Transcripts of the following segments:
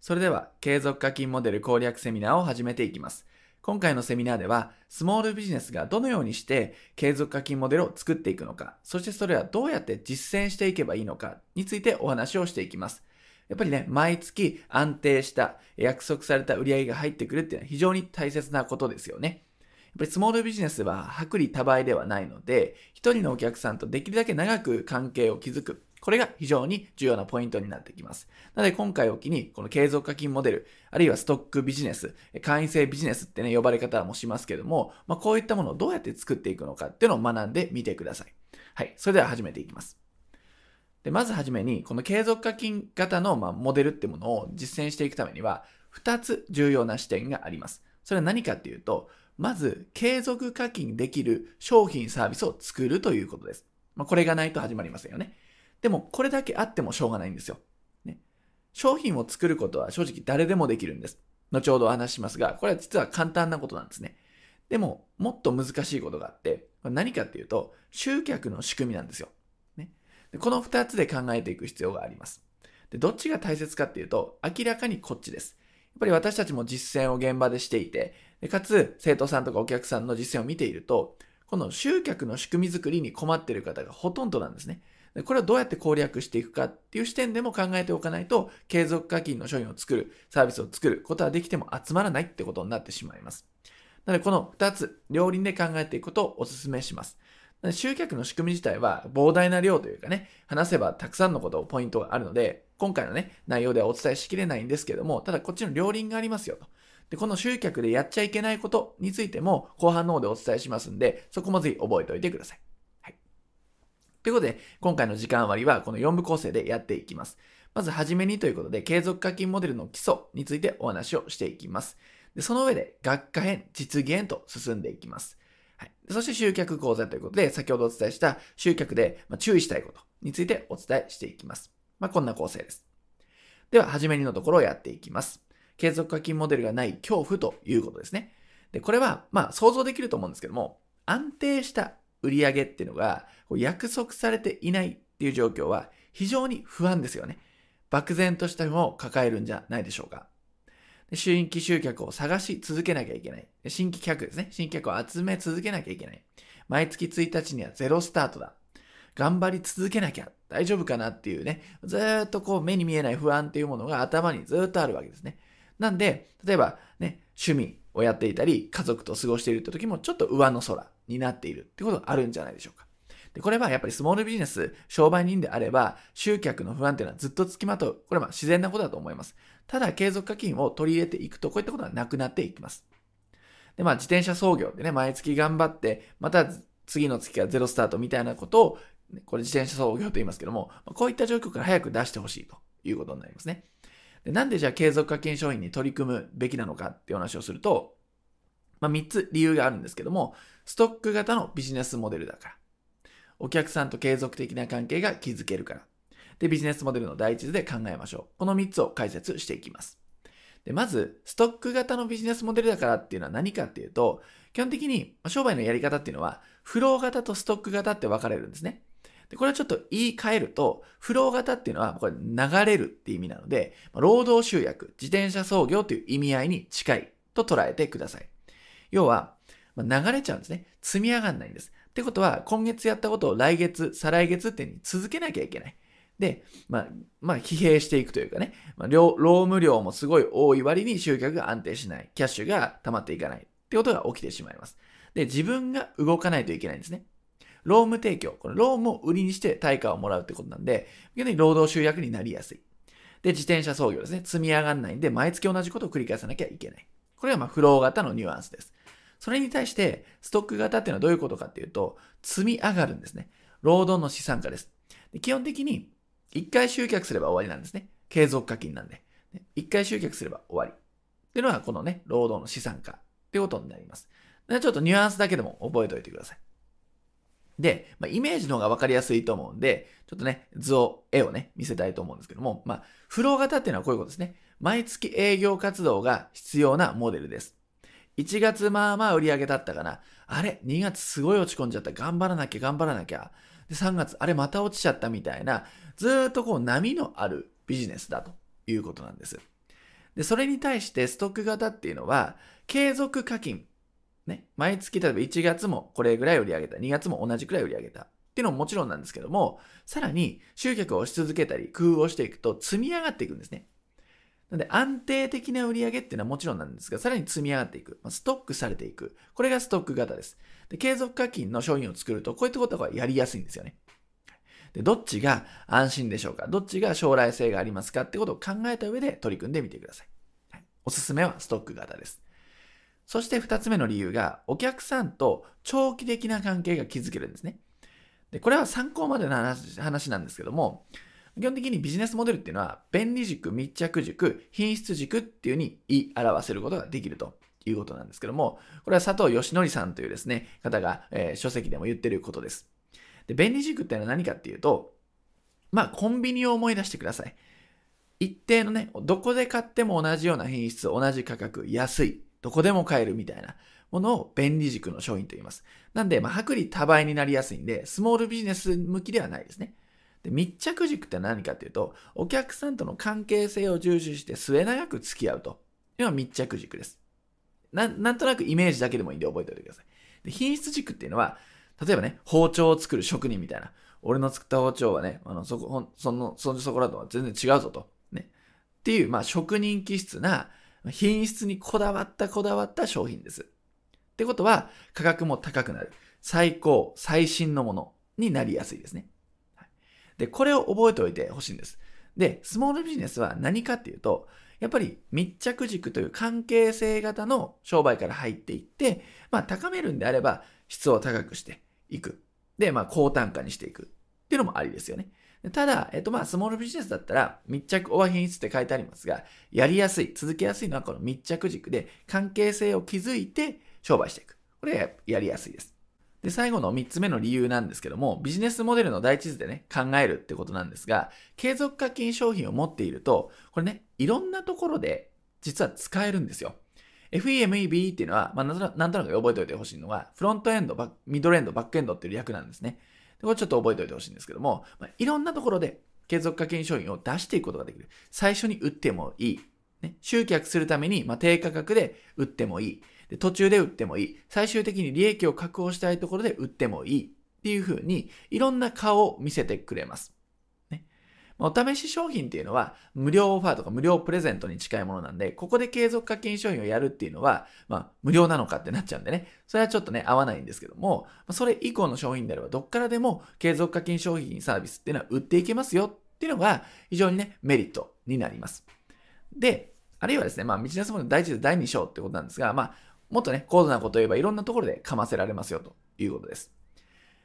それでは、継続課金モデル攻略セミナーを始めていきます。今回のセミナーでは、スモールビジネスがどのようにして継続課金モデルを作っていくのか、そしてそれはどうやって実践していけばいいのかについてお話をしていきます。やっぱりね、毎月安定した約束された売り上げが入ってくるっていうのは非常に大切なことですよね。やっぱりスモールビジネスは薄利多売ではないので、一人のお客さんとできるだけ長く関係を築く。これが非常に重要なポイントになってきます。なので今回を機に、この継続課金モデル、あるいはストックビジネス、会員制ビジネスってね、呼ばれ方もしますけども、まあ、こういったものをどうやって作っていくのかっていうのを学んでみてください。はい。それでは始めていきます。で、まずはじめに、この継続課金型の、まモデルってものを実践していくためには、2つ重要な視点があります。それは何かっていうと、まず、継続課金できる商品サービスを作るということです。まあ、これがないと始まりませんよね。でも、これだけあってもしょうがないんですよ。ね。商品を作ることは正直誰でもできるんです。後ほどお話ししますが、これは実は簡単なことなんですね。でも、もっと難しいことがあって、何かっていうと、集客の仕組みなんですよ。ね。でこの二つで考えていく必要があります。で、どっちが大切かっていうと、明らかにこっちです。やっぱり私たちも実践を現場でしていて、でかつ生徒さんとかお客さんの実践を見ていると、この集客の仕組み作りに困っている方がほとんどなんですね。これをどうやって攻略していくかっていう視点でも考えておかないと、継続課金の商品を作る、サービスを作ることはできても集まらないってことになってしまいます。なので、この2つ、両輪で考えていくことをお勧めします。集客の仕組み自体は膨大な量というかね、話せばたくさんのことをポイントがあるので、今回のね、内容ではお伝えしきれないんですけども、ただこっちの両輪がありますよと。で、この集客でやっちゃいけないことについても後半の方でお伝えしますんで、そこもぜひ覚えておいてください。ということで、今回の時間割はこの4部構成でやっていきます。まずはじめにということで、継続課金モデルの基礎についてお話をしていきます。でその上で、学科編、実現へと進んでいきます。はい、そして集客講座ということで、先ほどお伝えした集客で注意したいことについてお伝えしていきます。まあ、こんな構成です。では、はじめにのところをやっていきます。継続課金モデルがない恐怖ということですね。で、これは、まあ、想像できると思うんですけども、安定した売り上げっていうのが約束されていないっていう状況は非常に不安ですよね。漠然としたもを抱えるんじゃないでしょうか。新規集客を探し続けなきゃいけない。新規客ですね。新規客を集め続けなきゃいけない。毎月1日にはゼロスタートだ。頑張り続けなきゃ大丈夫かなっていうね、ずっとこう目に見えない不安っていうものが頭にずっとあるわけですね。なんで、例えばね、趣味をやっていたり、家族と過ごしているって時もちょっと上の空になっているってことがあるんじゃないでしょうか。で、これはやっぱりスモールビジネス、商売人であれば、集客の不安っていうのはずっと付きまとう。これは自然なことだと思います。ただ、継続課金を取り入れていくと、こういったことはなくなっていきます。で、まあ、自転車操業でね、毎月頑張って、また次の月からゼロスタートみたいなことを、これ自転車操業と言いますけども、こういった状況から早く出してほしいということになりますね。でなんでじゃあ継続課金商品に取り組むべきなのかっていう話をすると、まあ、3つ理由があるんですけども、ストック型のビジネスモデルだから。お客さんと継続的な関係が築けるから。で、ビジネスモデルの第一図で考えましょう。この3つを解説していきます。で、まず、ストック型のビジネスモデルだからっていうのは何かっていうと、基本的に商売のやり方っていうのは、フロー型とストック型って分かれるんですね。で、これはちょっと言い換えると、フロー型っていうのは、これ流れるって意味なので、労働集約、自転車操業という意味合いに近いと捉えてください。要は、ま流れちゃうんですね。積み上がんないんです。ってことは、今月やったことを来月、再来月ってに続けなきゃいけない。で、まあ、まあ、疲弊していくというかね、まあ、労務量もすごい多い割に集客が安定しない。キャッシュが溜まっていかない。ってことが起きてしまいます。で、自分が動かないといけないんですね。労務提供。この労務を売りにして対価をもらうってことなんで、逆に労働集約になりやすい。で、自転車操業ですね。積み上がらないんで、毎月同じことを繰り返さなきゃいけない。これはまあ、フロー型のニュアンスです。それに対して、ストック型っていうのはどういうことかっていうと、積み上がるんですね。労働の資産化です。で基本的に、一回集客すれば終わりなんですね。継続課金なんで。一回集客すれば終わり。っていうのは、このね、労働の資産化ってことになります。ちょっとニュアンスだけでも覚えておいてください。で、まあ、イメージの方が分かりやすいと思うんで、ちょっとね、図を、絵をね、見せたいと思うんですけども、まあ、フロー型っていうのはこういうことですね。毎月営業活動が必要なモデルです。1月まあまあ売り上げだったかな。あれ ?2 月すごい落ち込んじゃった。頑張らなきゃ頑張らなきゃ。で、3月、あれまた落ちちゃったみたいな、ずっとこう波のあるビジネスだということなんです。で、それに対してストック型っていうのは、継続課金。ね。毎月、例えば1月もこれぐらい売り上げた。2月も同じくらい売り上げた。っていうのももちろんなんですけども、さらに集客をし続けたり、工夫をしていくと積み上がっていくんですね。なので安定的な売り上げっていうのはもちろんなんですが、さらに積み上がっていく。ストックされていく。これがストック型です。で、継続課金の商品を作ると、こういったことがやりやすいんですよね。で、どっちが安心でしょうか？どっちが将来性がありますかってことを考えた上で取り組んでみてください。はい、おすすめはストック型です。そして二つ目の理由が、お客さんと長期的な関係が築けるんですね。で、これは参考までの話なんですけども、基本的にビジネスモデルっていうのは、便利軸、密着軸、品質軸っていう風に言い表せることができるということなんですけども、これは佐藤義則さんというですね、方が、えー、書籍でも言ってることです。で、便利軸っていうのは何かっていうと、まあ、コンビニを思い出してください。一定のね、どこで買っても同じような品質、同じ価格、安い、どこでも買えるみたいなものを便利軸の商品と言います。なんで、まあ、薄利多売になりやすいんで、スモールビジネス向きではないですね。で密着軸って何かっていうと、お客さんとの関係性を重視して末永く付き合うというのが密着軸です。ななんとなくイメージだけでもいいんで覚えておいてください。で品質軸っていうのは、例えばね、包丁を作る職人みたいな。俺の作った包丁はね、あの、そこ、その、そのそこらとは全然違うぞと。ね。っていう、まあ、職人気質な、品質にこだわったこだわった商品です。ってことは、価格も高くなる。最高、最新のものになりやすいですね。で、これを覚えておいてほしいんです。で、スモールビジネスは何かっていうと、やっぱり密着軸という関係性型の商売から入っていって、まあ高めるんであれば質を高くしていく。で、まあ高単価にしていくっていうのもありですよね。ただ、えっとまあスモールビジネスだったら密着オア品質って書いてありますが、やりやすい、続けやすいのはこの密着軸で関係性を築いて商売していく。これやりやすいです。で、最後の3つ目の理由なんですけども、ビジネスモデルの第一図でね、考えるってことなんですが、継続課金商品を持っていると、これね、いろんなところで実は使えるんですよ。FEMEB っていうのは、まあ、なんとなく覚えておいてほしいのは、フロントエンド、ミドルエンド、バックエンドっていう略なんですね。でこれちょっと覚えておいてほしいんですけども、まあ、いろんなところで継続課金商品を出していくことができる。最初に売ってもいい。ね、集客するために、まあ、低価格で売ってもいい。で、途中で売ってもいい。最終的に利益を確保したいところで売ってもいい。っていう風に、いろんな顔を見せてくれます。ね。お試し商品っていうのは、無料オファーとか無料プレゼントに近いものなんで、ここで継続課金商品をやるっていうのは、まあ、無料なのかってなっちゃうんでね。それはちょっとね、合わないんですけども、それ以降の商品であれば、どっからでも継続課金商品サービスっていうのは売っていけますよっていうのが、非常にね、メリットになります。で、あるいはですね、まあ、ビジネスモデル第一で第2章ってことなんですが、まあ、もっとね、高度なことを言えばいろんなところでかませられますよということです。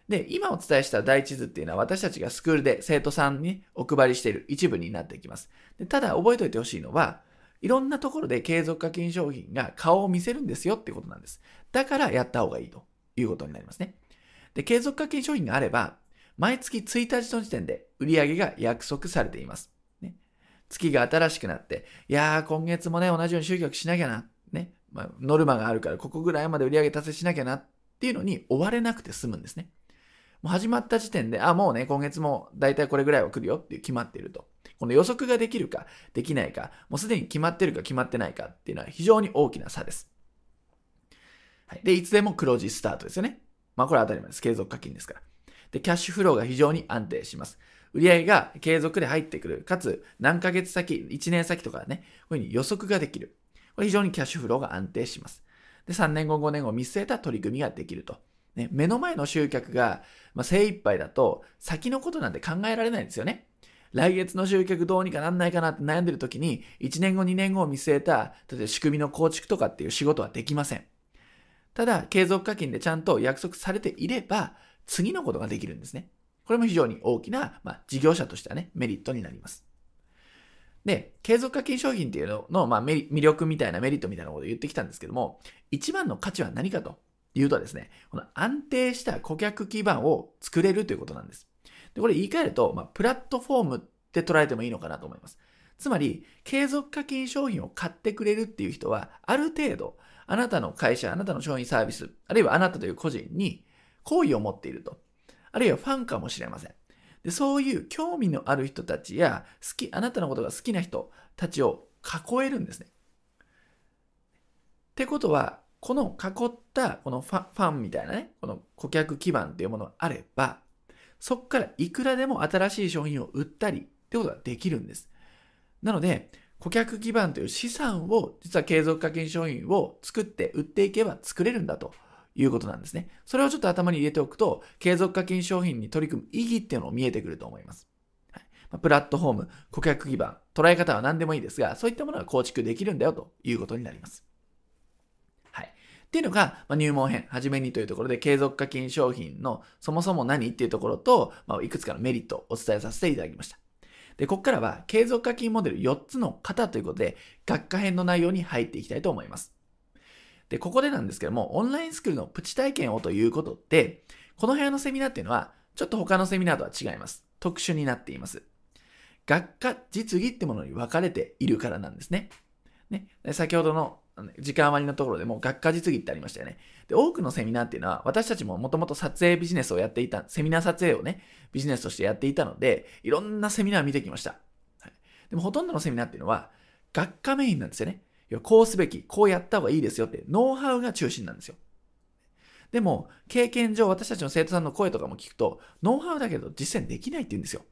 で、今お伝えした第一図っていうのは私たちがスクールで生徒さんにお配りしている一部になっていきます。でただ覚えておいてほしいのは、いろんなところで継続課金商品が顔を見せるんですよってことなんです。だからやった方がいいということになりますね。で、継続課金商品があれば、毎月1日の時点で売り上げが約束されています。ね、月が新しくなって、いやー今月もね、同じように集客しなきゃな。ね。まあ、ノルマがあるから、ここぐらいまで売り上げ達成しなきゃなっていうのに追われなくて済むんですね。もう始まった時点で、あ、もうね、今月も大体これぐらいは来るよっていう決まっていると。この予測ができるか、できないか、もうすでに決まってるか決まってないかっていうのは非常に大きな差です。はい。で、いつでも黒字スタートですよね。まあこれは当たり前です。継続課金ですから。で、キャッシュフローが非常に安定します。売上が継続で入ってくる。かつ、何ヶ月先、1年先とかね、こういうふうに予測ができる。これ非常にキャッシュフローが安定します。で、3年後、5年後見据えた取り組みができると。ね、目の前の集客が、まあ、精一杯だと、先のことなんて考えられないんですよね。来月の集客どうにかなんないかなって悩んでる時に、1年後、2年後を見据えた、例えば仕組みの構築とかっていう仕事はできません。ただ、継続課金でちゃんと約束されていれば、次のことができるんですね。これも非常に大きな、まあ、事業者としてはね、メリットになります。で、継続課金商品っていうのの、まあ、魅力みたいなメリットみたいなことを言ってきたんですけども、一番の価値は何かというとですね、この安定した顧客基盤を作れるということなんです。で、これ言い換えると、まあ、プラットフォームって捉えてもいいのかなと思います。つまり、継続課金商品を買ってくれるっていう人は、ある程度、あなたの会社、あなたの商品サービス、あるいはあなたという個人に好意を持っていると。あるいはファンかもしれません。でそういう興味のある人たちや好き、あなたのことが好きな人たちを囲えるんですね。ってことは、この囲ったこのファファンみたいなね、この顧客基盤っていうものがあれば、そこからいくらでも新しい商品を売ったりってことができるんです。なので、顧客基盤という資産を、実は継続課金商品を作って売っていけば作れるんだということなんですね。それをちょっと頭に入れておくと、継続課金商品に取り組む意義っていうのを見えてくると思います。はいまプラットフォーム、顧客基盤、捉え方は何でもいいですが、そういったものが構築できるんだよということになります。はい。っていうのが、ま入門編、はじめにというところで、継続課金商品のそもそも何っていうところと、まあ、いくつかのメリットをお伝えさせていただきました。で、ここからは継続課金モデル4つの型ということで、学科編の内容に入っていきたいと思います。で、ここでなんですけども、オンラインスクールのプチ体験をということで、この部屋のセミナーっていうのは、ちょっと他のセミナーとは違います。特殊になっています。学科実技ってものに分かれているからなんですね。ね。先ほどの時間割のところでも学科実技ってありましたよね。で、多くのセミナーっていうのは、私たちももともと撮影ビジネスをやっていた、セミナー撮影をね、ビジネスとしてやっていたので、いろんなセミナー見てきました。はい、でもほとんどのセミナーっていうのは、学科メインなんですよね。こうすべき、こうやった方がいいですよって、ノウハウが中心なんですよ。でも、経験上、私たちの生徒さんの声とかも聞くと、ノウハウだけど実践できないって言うんですよ。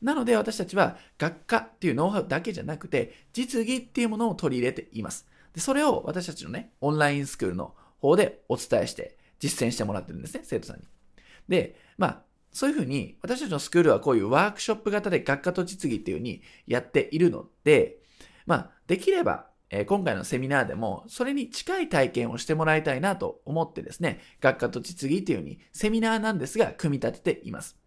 なので私たちは学科っていうノウハウだけじゃなくて、実技っていうものを取り入れています。で、それを私たちのね、オンラインスクールの方でお伝えして実践してもらってるんですね、生徒さんに。で、まあ、そういうふうに私たちのスクールはこういうワークショップ型で学科と実技っていうふうにやっているので、まあ、できれば、え、今回のセミナーでもそれに近い体験をしてもらいたいなと思ってですね、学科と実技っていうようにセミナーなんですが組み立てています。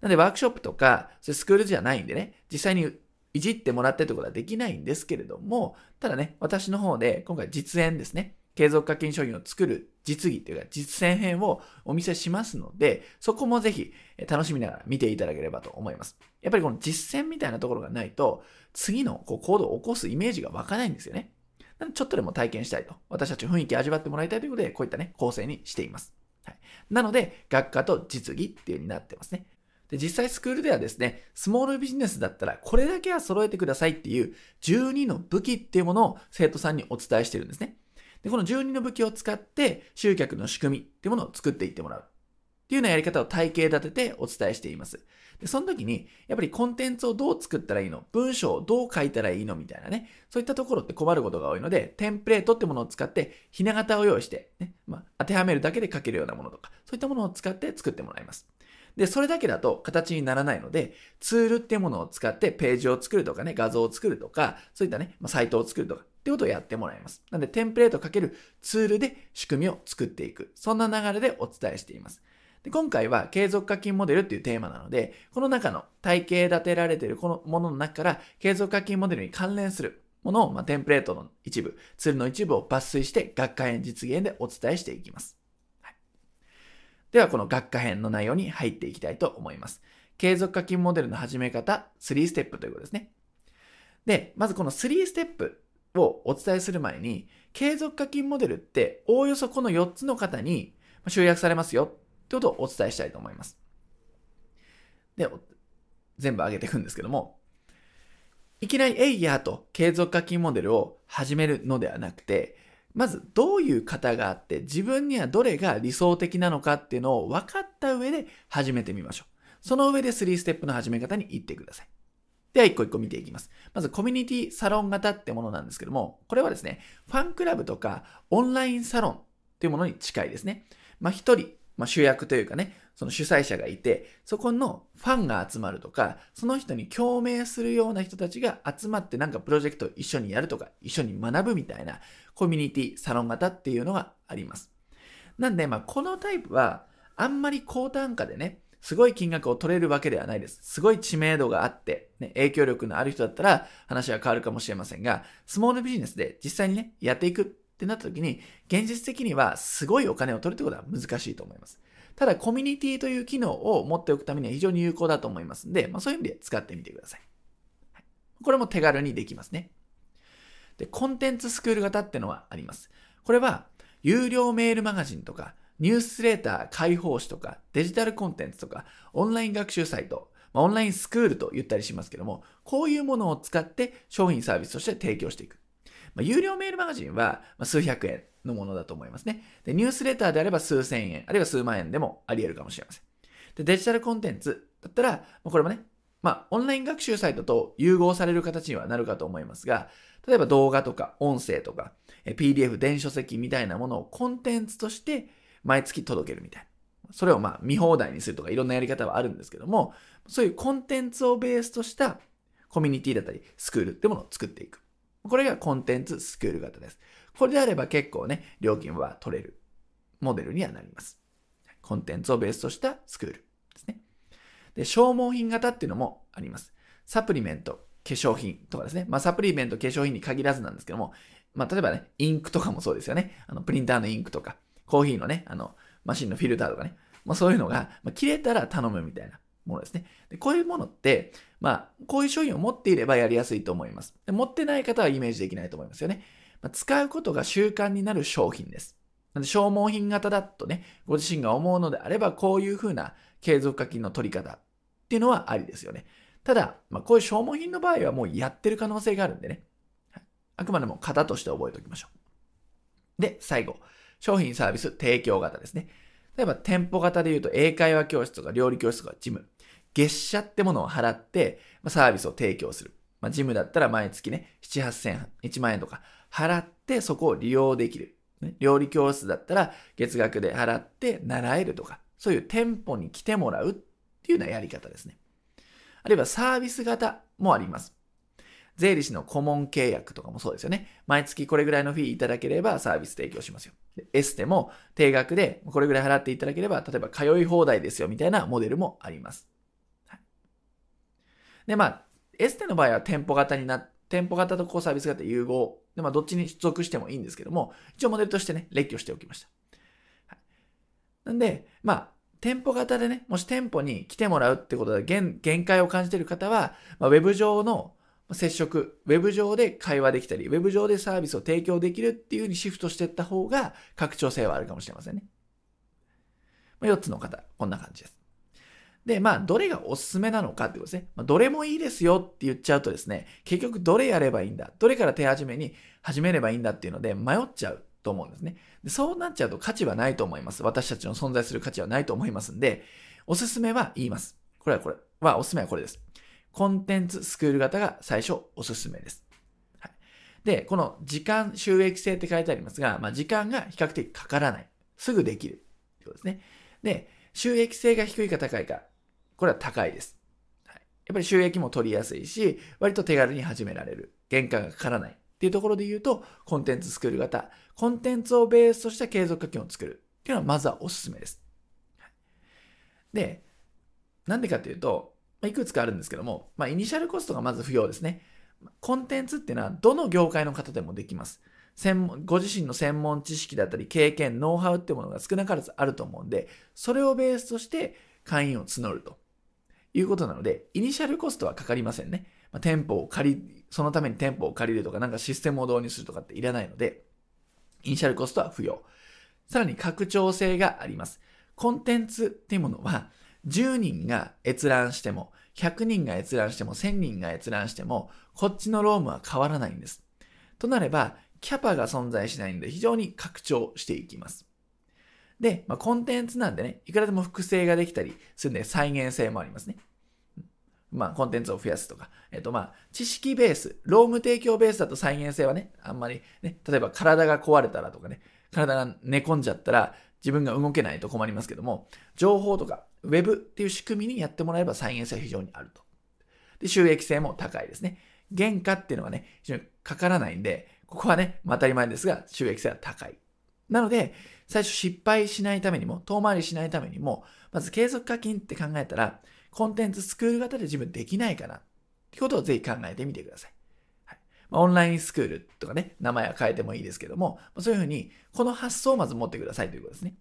なんでワークショップとか、それスクールじゃないんでね、実際にいじってもらってってことはできないんですけれども、ただね、私の方で今回実演ですね、継続課金商品を作る実技というか実践編をお見せしますので、そこもぜひ楽しみながら見ていただければと思います。やっぱりこの実践みたいなところがないと、次のこう行動を起こすイメージが湧かないんですよね。なのでちょっとでも体験したいと。私たち雰囲気味わってもらいたいということで、こういったね、構成にしています。はい、なので、学科と実技っていう風になってますね。で、実際スクールではですね、スモールビジネスだったらこれだけは揃えてくださいっていう12の武器っていうものを生徒さんにお伝えしてるんですね。で、この12の武器を使って集客の仕組みっていうものを作っていってもらう。っていうようなやり方を体系立ててお伝えしています。で、その時に、やっぱりコンテンツをどう作ったらいいの？文章をどう書いたらいいのみたいなね。そういったところって困ることが多いので、テンプレートってものを使って、ひな形を用意して、ね、まあ、当てはめるだけで書けるようなものとか、そういったものを使って作ってもらいます。で、それだけだと形にならないので、ツールってものを使ってページを作るとかね、画像を作るとか、そういったね、まあ、サイトを作るとか、ってことをやってもらいます。なので、テンプレートかけるツールで仕組みを作っていく。そんな流れでお伝えしています。で今回は継続課金モデルっていうテーマなので、この中の体系立てられているこのものの中から継続課金モデルに関連するものを、まあ、テンプレートの一部、ツールの一部を抜粋して学科編実現でお伝えしていきます。はいでは、この学科編の内容に入っていきたいと思います。継続課金モデルの始め方、3ステップということですね。で、まずこの3ステップをお伝えする前に、継続課金モデルっておおよそこの4つの方に集約されますよってことをお伝えしたいと思います。で、全部上げていくんですけども、いきなりエイヤーと継続課金モデルを始めるのではなくて、まずどういう方があって自分にはどれが理想的なのかっていうのを分かった上で始めてみましょう。その上で3ステップの始め方に行ってください。では一個一個見ていきます。まずコミュニティサロン型ってものなんですけども、これはですね、ファンクラブとかオンラインサロンっていうものに近いですね。まあ一人、まあ主役というかね、その主催者がいて、そこのファンが集まるとか、その人に共鳴するような人たちが集まってなんかプロジェクトを一緒にやるとか、一緒に学ぶみたいなコミュニティ、サロン型っていうのがあります。なんで、まあ、このタイプは、あんまり高単価でね、すごい金額を取れるわけではないです。すごい知名度があって、ね、影響力のある人だったら話は変わるかもしれませんが、スモールビジネスで実際にね、やっていくってなった時に、現実的にはすごいお金を取るってことは難しいと思います。ただ、コミュニティという機能を持っておくためには非常に有効だと思いますんで、まあ、そういう意味で使ってみてくださ。い、これも手軽にできますね。で、コンテンツスクール型ってのはあります。これは、有料メールマガジンとか、ニュースレーター開放誌とか、デジタルコンテンツとか、オンライン学習サイト、オンラインスクールと言ったりしますけども、こういうものを使って商品サービスとして提供していく。ま、有料メールマガジンは数百円のものだと思いますね。で、ニュースレターであれば数千円、あるいは数万円でもあり得るかもしれません。で、デジタルコンテンツだったら、これもね、まあ、オンライン学習サイトと融合される形にはなるかと思いますが、例えば動画とか音声とか、PDF、電子書籍みたいなものをコンテンツとして毎月届けるみたいな。それをまあ見放題にするとかいろんなやり方はあるんですけども、そういうコンテンツをベースとしたコミュニティだったりスクールってものを作っていく。これがコンテンツスクール型です。これであれば結構ね、料金は取れるモデルにはなります。コンテンツをベースとしたスクールですね。で、消耗品型っていうのもあります。サプリメント、化粧品とかですね。まあ、サプリメント、化粧品に限らずなんですけども、まあ、例えばね、インクとかもそうですよね。あの、プリンターのインクとか、コーヒーのね、あの、マシンのフィルターとかね。まあ、そういうのが、まあ、切れたら頼むみたいなものですね。でこういうものって、まあ、こういう商品を持っていればやりやすいと思います。で持ってない方はイメージできないと思いますよね。まあ、使うことが習慣になる商品です。なんで消耗品型だとね、ご自身が思うのであれば、こういうふうな継続課金の取り方っていうのはありですよね。ただ、まあ、こういう消耗品の場合はもうやってる可能性があるんでね。あくまでも型として覚えておきましょう。で、最後。商品サービス提供型ですね。例えば店舗型で言うと英会話教室とか料理教室とかジム。月謝ってものを払って、ま、サービスを提供する。まあ、ジムだったら毎月ね、7、8千、1万円とか払ってそこを利用できる。ね、料理教室だったら月額で払って習えるとか、そういう店舗に来てもらうっていうようなやり方ですね。あるいはサービス型もあります。税理士の顧問契約とかもそうですよね。毎月これぐらいのフィーいただければサービス提供しますよ。エステも定額でこれぐらい払っていただければ、例えば通い放題ですよみたいなモデルもあります。はい、で、まあ、エステの場合は店舗型にな、店舗型とこうサービス型融合。で、まあ、どっちに属してもいいんですけども、一応モデルとしてね、列挙しておきました。はい、なんで、まあ、店舗型でね、もし店舗に来てもらうってことで限界を感じている方は、まあ、ウェブ上の接触、ウェブ上で会話できたり、ウェブ上でサービスを提供できるっていう風にシフトしていった方が拡張性はあるかもしれませんね。ま、4つの方、こんな感じです。で、まあ、どれがおすすめなのかってことですね。まあ、どれもいいですよって言っちゃうとですね、結局どれやればいいんだ、どれから手始めに始めればいいんだっていうので迷っちゃうと思うんですね。でそうなっちゃうと価値はないと思います。私たちの存在する価値はないと思いますんで、おすすめは言います。これはこれは、おすすめはこれです。コンテンツスクール型が最初おすすめです。はい、で、この時間収益性って書いてありますが、まあ、時間が比較的かからない。すぐできる。ということですね。で、収益性が低いか高いか。これは高いです。はい、やっぱり収益も取りやすいし、割と手軽に始められる。原価がかからない。っていうところで言うと、コンテンツスクール型。コンテンツをベースとした継続課金を作る。っていうのはまずはおすすめです。で、なんでかっていうと、ま、いくつかあるんですけども、まあ、イニシャルコストがまず不要ですね。コンテンツっていうのはどの業界の方でもできます。専門ご自身の専門知識だったり経験、ノウハウってものが少なからずあると思うんで、それをベースとして会員を募るということなので、イニシャルコストはかかりませんね。まあ、店舗を借り、そのために店舗を借りるとか、なんかシステムを導入するとかっていらないので、イニシャルコストは不要。さらに拡張性があります。コンテンツっていうものは、10人が閲覧しても、100人が閲覧しても、1000人が閲覧しても、こっちのロームは変わらないんです。となれば、キャパが存在しないので、非常に拡張していきます。で、まあ、コンテンツなんでね、いくらでも複製ができたりするんで、再現性もありますね。まあ、コンテンツを増やすとか。えっと、まあ、知識ベース、ローム提供ベースだと再現性はね、あんまりね、例えば体が壊れたらとかね、体が寝込んじゃったら、自分が動けないと困りますけども、情報とか、ウェブっていう仕組みにやってもらえば再現性は非常にあると。で、収益性も高いですね。原価っていうのがね、非常にかからないんで、ここはね、当たり前ですが、収益性は高い。なので、最初失敗しないためにも、遠回りしないためにも、まず継続課金って考えたら、コンテンツスクール型で自分できないかなってことをぜひ考えてみてください。はいま、オンラインスクールとかね、名前は変えてもいいですけども、そういうふうに、この発想をまず持ってくださいということですね。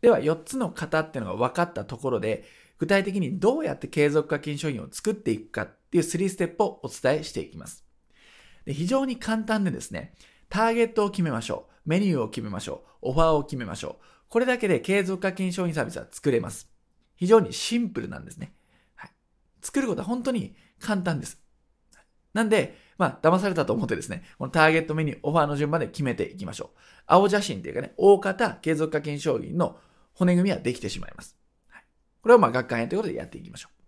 では、4つの型っていうのが分かったところで、具体的にどうやって継続課金商品を作っていくかっていう3ステップをお伝えしていきます。で非常に簡単でですね、ターゲットを決めましょう。メニューを決めましょう。オファーを決めましょう。これだけで継続課金商品サービスは作れます。非常にシンプルなんですね。はい。作ることは本当に簡単です。なんで、まあ、騙されたと思ってですね、このターゲットメニュー、オファーの順番で決めていきましょう。青写真っていうかね、大方継続課金商品の骨組みはできてしまいます。はい、これをまあ学会編ということでやっていきましょう。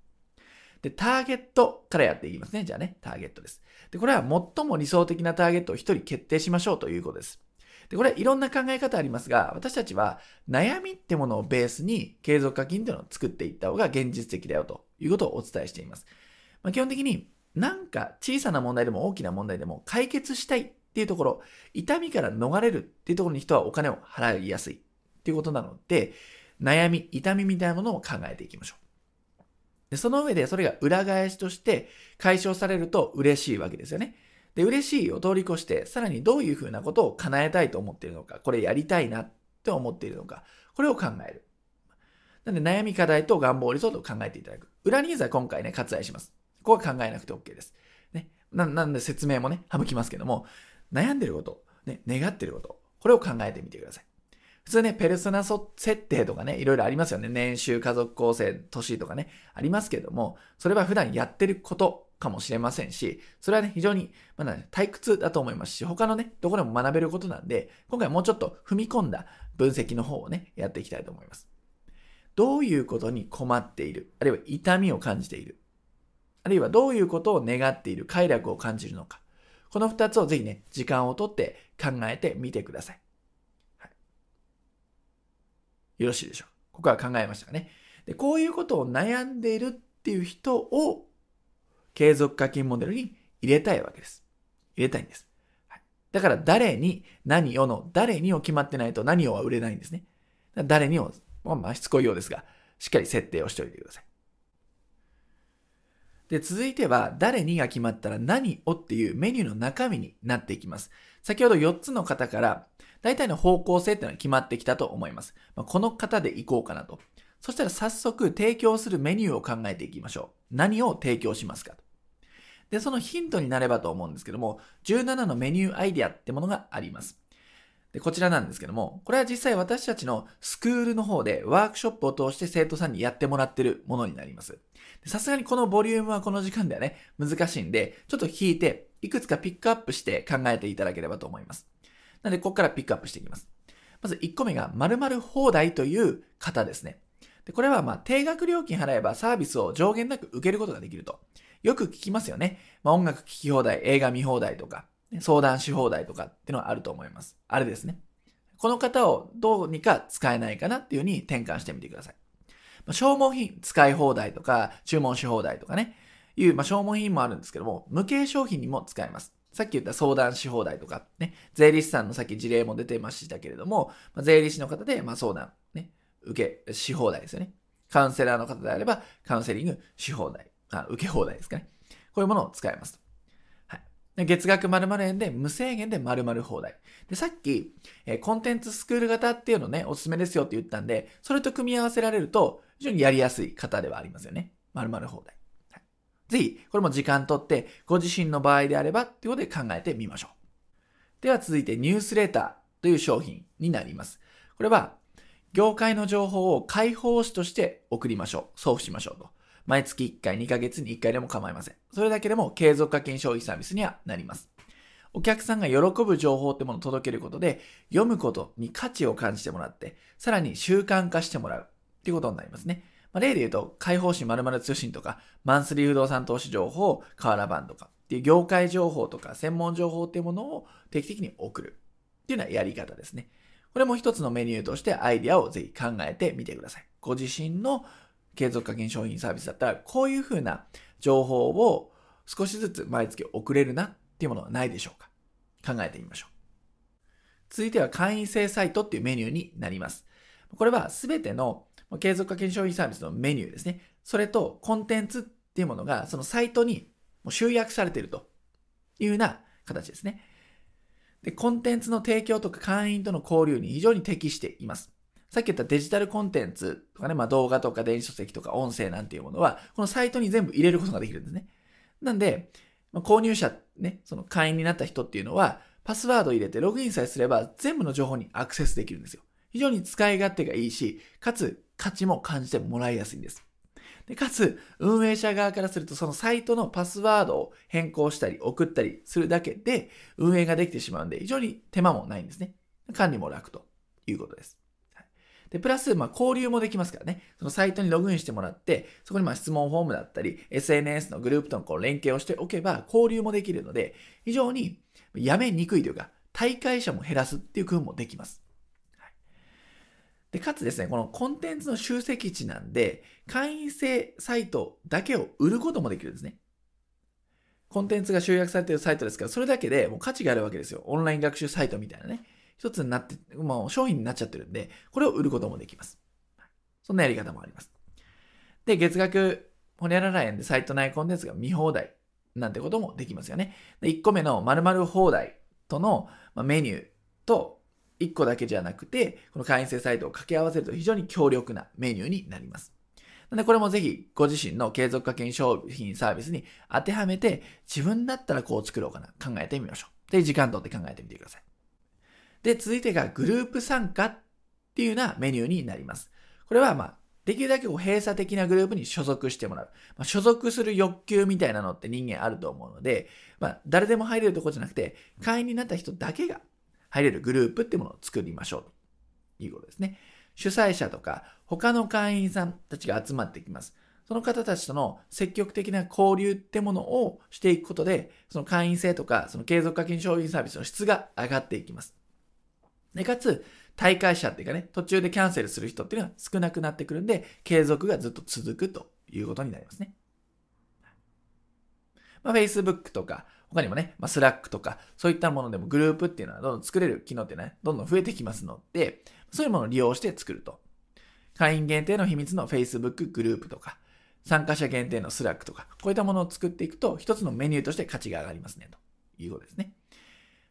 で、ターゲットからやっていきますね。じゃあね、ターゲットです。で、これは最も理想的なターゲットを一人決定しましょうということです。で、これいろんな考え方ありますが、私たちは悩みってものをベースに継続課金っていうのを作っていった方が現実的だよということをお伝えしています。まあ、基本的になんか小さな問題でも大きな問題でも解決したいっていうところ、痛みから逃れるっていうところに人はお金を払いやすいっていうことなので、悩み、痛みみたいなものを考えていきましょう。でその上でそれが裏返しとして解消されると嬉しいわけですよね。で、嬉しいを通り越して、さらにどういうふうなことを叶えたいと思っているのか、これやりたいなって思っているのか、これを考える。なんで悩み課題と願望理想と考えていただく。裏ニーズは今回ね、割愛します。ここは考えなくて OK です。ね。ななんで説明もね、省きますけども、悩んでること、ね、願ってること、これを考えてみてください。普通ね、ペルソナ設定とかね、いろいろありますよね。年収、家族構成、年とかね、ありますけども、それは普段やってることかもしれませんし、それはね、非常に、まだね、退屈だと思いますし、他のね、どこでも学べることなんで、今回もうちょっと踏み込んだ分析の方をね、やっていきたいと思います。どういうことに困っている、あるいは痛みを感じている、あるいはどういうことを願っている、快楽を感じるのか？この二つをぜひね、時間をとって考えてみてくださ。い、よろしいでしょうここは考えましたかね。で、こういうことを悩んでいるっていう人を継続課金モデルに入れたいわけです。入れたいんです。はい、だから誰に何をの誰にを決まってないと何をは売れないんですね。誰にを、まあしつこいようですが、しっかり設定をしておいてください。で、続いては、誰にが決まったら何をっていうメニューの中身になっていきます。先ほど4つの方から、大体の方向性っていうのは決まってきたと思います。まあ、この方で行こうかなと。そしたら早速提供するメニューを考えていきましょう。何を提供しますかと。で、そのヒントになればと思うんですけども、17のメニューアイデアってものがあります。で、こちらなんですけども、これは実際私たちのスクールの方でワークショップを通して生徒さんにやってもらってるものになります。さすがにこのボリュームはこの時間ではね、難しいんで、ちょっと引いて、いくつかピックアップして考えていただければと思います。なので、ここからピックアップしていきます。まず1個目が、〇〇放題という方ですね。でこれはまあ定額料金払えばサービスを上限なく受けることができると。よく聞きますよね。まあ、音楽聴き放題、映画見放題とか、相談し放題とかっていうのはあると思います。あれですね。この方をどうにか使えないかなっていう風に転換してみてください。まあ、消耗品使い放題とか、注文し放題とかね、いう、まあ、消耗品もあるんですけども、無形商品にも使えます。さっき言った相談し放題とか、ね、税理士さんのさっき事例も出てましたけれども、まあ、税理士の方で、まあ、相談、ね、受け、し放題ですよね。カウンセラーの方であれば、カウンセリングし放題、あ受け放題ですかね。こういうものを使えます。はい月額〇〇円で無制限で〇〇放題。で、さっき、えー、コンテンツスクール型っていうのね、おすすめですよって言ったんで、それと組み合わせられると、非常にやりやすい方ではありますよね。〇〇放題。ぜひ、これも時間とって、ご自身の場合であれば、っていうことで考えてみましょう。では続いて、ニュースレーターという商品になります。これは、業界の情報を開放紙として送りましょう。送付しましょうと。毎月1回、2ヶ月に1回でも構いません。それだけでも継続課金消費サービスにはなります。お客さんが喜ぶ情報ってものを届けることで、読むことに価値を感じてもらって、さらに習慣化してもらうっていうことになりますね。まあ、例で言うと、開放誌〇〇通信とか、マンスリー不動産投資情報、カーラバンとかっていう業界情報とか専門情報っていうものを定期的に送るっていうようなやり方ですね。これも一つのメニューとしてアイディアをぜひ考えてみてください。ご自身の継続課金商品サービスだったら、こういうふうな情報を少しずつ毎月送れるなっていうものはないでしょうか考えてみましょう。続いては会員制サイトっていうメニューになります。これはすべての継続課金商品サービスのメニューですね。それとコンテンツっていうものがそのサイトに集約されているというような形ですね。で、コンテンツの提供とか会員との交流に非常に適しています。さっき言ったデジタルコンテンツとかね、まあ動画とか電子書籍とか音声なんていうものは、このサイトに全部入れることができるんですね。なんで、まあ、購入者、ね、その会員になった人っていうのは、パスワード入れてログインさえすれば全部の情報にアクセスできるんですよ。非常に使い勝手がいいし、かつ価値も感じてもらいやすいんです。でかつ、運営者側からすると、そのサイトのパスワードを変更したり、送ったりするだけで、運営ができてしまうんで、非常に手間もないんですね。管理も楽ということです。で、プラス、まあ、交流もできますからね。そのサイトにログインしてもらって、そこにまあ質問フォームだったり、SNS のグループとのこう連携をしておけば、交流もできるので、非常にやめにくいというか、大会者も減らすっていう工夫もできます。で、かつですね、このコンテンツの集積値なんで、会員制サイトだけを売ることもできるんですね。コンテンツが集約されているサイトですから、それだけでもう価値があるわけですよ。オンライン学習サイトみたいなね。一つになって、もう商品になっちゃってるんで、これを売ることもできます。そんなやり方もあります。で、月額、ホニャララ円でサイト内コンテンツが見放題なんてこともできますよね。で、1個目の〇〇放題とのメニューと1個だけじゃなくて、この会員制サイトを掛け合わせると非常に強力なメニューになります。なので、これもぜひご自身の継続課金商品サービスに当てはめて、自分だったらこう作ろうかな、考えてみましょう。で、時間取って考えてみてください。で、続いてがグループ参加っていうようなメニューになります。これはまあ、できるだけこう閉鎖的なグループに所属してもらう。まあ、所属する欲求みたいなのって人間あると思うので、まあ、誰でも入れるとこじゃなくて、会員になった人だけが入れるグループってものを作りましょうということですね。主催者とか他の会員さんたちが集まってきます。その方たちとの積極的な交流ってものをしていくことで、その会員制とか、その継続課金商品サービスの質が上がっていきます。で、かつ、大会者っていうかね、途中でキャンセルする人っていうのは少なくなってくるんで、継続がずっと続くということになりますね。まあ、Facebook とか、他にもね、まあ、Slack とか、そういったものでもグループっていうのはどんどん作れる機能ってね、どんどん増えてきますので、そういうものを利用して作ると。会員限定の秘密の Facebook グループとか、参加者限定の Slack とか、こういったものを作っていくと、一つのメニューとして価値が上がりますね、ということですね。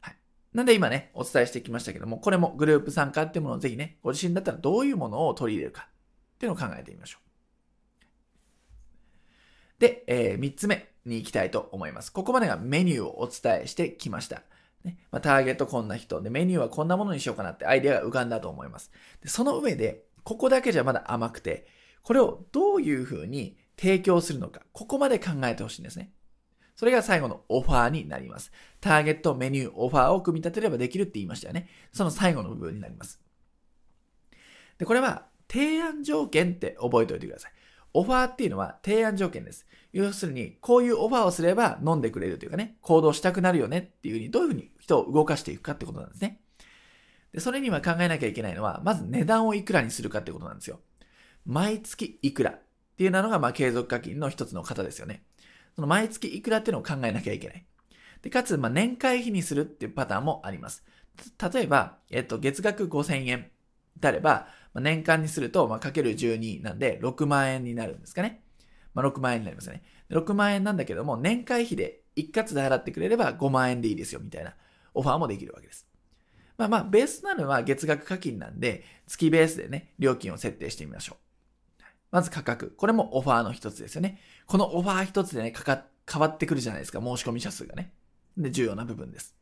はいなんで今ね、お伝えしてきましたけども、これもグループ参加っていうものをぜひね、ご自身だったらどういうものを取り入れるかっていうのを考えてみましょう。で、えー、3つ目に行きたいと思います。ここまでがメニューをお伝えしてきました。ねまあ、ターゲットこんな人で、メニューはこんなものにしようかなってアイデアが浮かんだと思います。でその上で、ここだけじゃまだ甘くて、これをどういうふうに提供するのか、ここまで考えてほしいんですね。それが最後のオファーになります。ターゲット、メニュー、オファーを組み立てればできるって言いましたよね。その最後の部分になります。で、これは提案条件って覚えておいてください。オファーっていうのは提案条件です。要するに、こういうオファーをすれば飲んでくれるというかね、行動したくなるよねっていうふうに、どういうふうに人を動かしていくかってことなんですね。で、それには考えなきゃいけないのは、まず値段をいくらにするかってことなんですよ。毎月いくらっていうのが、まあ、継続課金の一つの型ですよね。その毎月いくらっていうのを考えなきゃいけない。で、かつ、まあ、年会費にするっていうパターンもあります。例えば、えっと、月額5000円であれば、まあ、年間にすると、まあ、かける12なんで、6万円になるんですかね。まあ、6万円になりますね。6万円なんだけども、年会費で一括で払ってくれれば5万円でいいですよ、みたいなオファーもできるわけです。まあまあ、ベースなのは月額課金なんで、月ベースでね、料金を設定してみましょう。まず価格。これもオファーの一つですよね。このオファー一つでね、かか、変わってくるじゃないですか。申し込み者数がね。で、重要な部分です。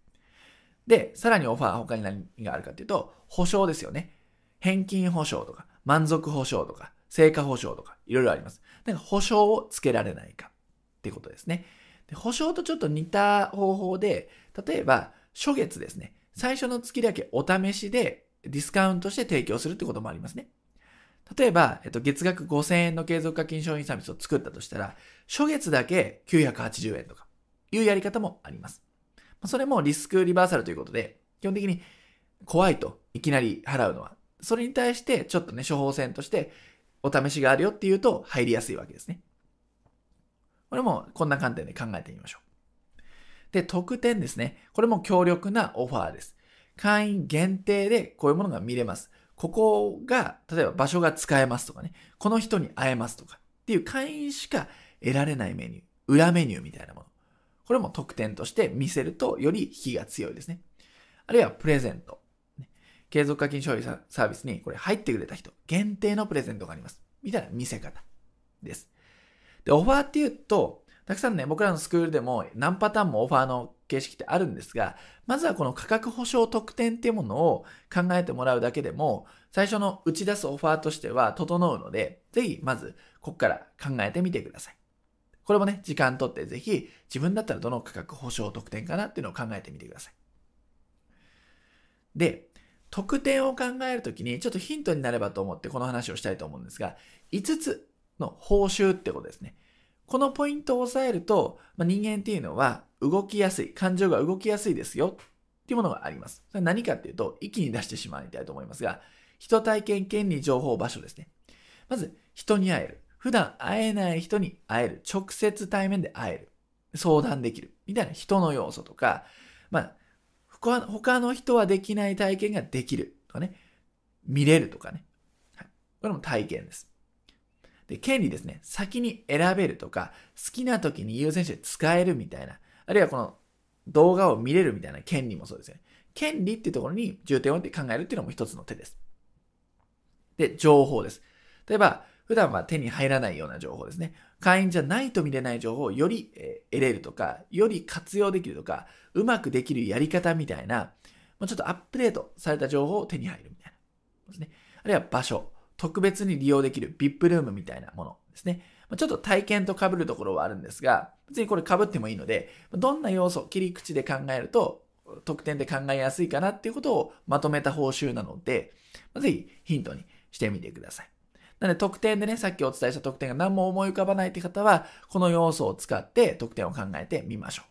で、さらにオファー他に何があるかっていうと、保証ですよね。返金保証とか、満足保証とか、成果保証とか、いろいろあります。だか保証をつけられないかってことですね。で保証とちょっと似た方法で、例えば、初月ですね。最初の月だけお試しでディスカウントして提供するってこともありますね。例えば、えっと、月額5000円の継続課金商品サービスを作ったとしたら、初月だけ980円とかいうやり方もあります。それもリスクリバーサルということで、基本的に怖いといきなり払うのは、それに対してちょっとね、処方箋としてお試しがあるよっていうと入りやすいわけですね。これもこんな観点で考えてみましょう。で、特典ですね。これも強力なオファーです。会員限定でこういうものが見れます。ここが、例えば場所が使えますとかね、この人に会えますとかっていう会員しか得られないメニュー、裏メニューみたいなもの。これも特典として見せるとより引きが強いですね。あるいはプレゼント。継続課金消費サービスにこれ入ってくれた人、限定のプレゼントがあります。みたいな見せ方です。で、オファーっていうと、たくさんね、僕らのスクールでも何パターンもオファーの形式ってあるんですが、まずはこの価格保証特典っていうものを考えてもらうだけでも、最初の打ち出すオファーとしては整うので、ぜひまずここから考えてみてください。これもね、時間とってぜひ自分だったらどの価格保証特典かなっていうのを考えてみてください。で、特典を考えるときにちょっとヒントになればと思ってこの話をしたいと思うんですが、5つの報酬ってことですね。このポイントを押さえると、まあ、人間っていうのは動きやすい、感情が動きやすいですよっていうものがあります。それ何かっていうと、一気に出してしまいたいと思いますが、人体験、権利、情報、場所ですね。まず、人に会える。普段会えない人に会える。直接対面で会える。相談できる。みたいな人の要素とか、まあ、他の人はできない体験ができるとかね。見れるとかね。はい、これも体験です。で、権利ですね。先に選べるとか、好きな時に優先して使えるみたいな。あるいはこの動画を見れるみたいな権利もそうですよね。権利っていうところに重点を置いて考えるっていうのも一つの手です。で、情報です。例えば、普段は手に入らないような情報ですね。会員じゃないと見れない情報をより、得れるとか、より活用できるとか、うまくできるやり方みたいな、ちょっとアップデートされた情報を手に入るみたいな。ですね。あるいは場所。特別に利用できる VIP ルームみたいなものですね。ちょっと体験と被るところはあるんですが、別にこれ被ってもいいので、どんな要素、切り口で考えると、得点で考えやすいかなっていうことをまとめた報酬なので、ぜひヒントにしてみてください。なので得点でね、さっきお伝えした得点が何も思い浮かばないって方は、この要素を使って得点を考えてみましょう。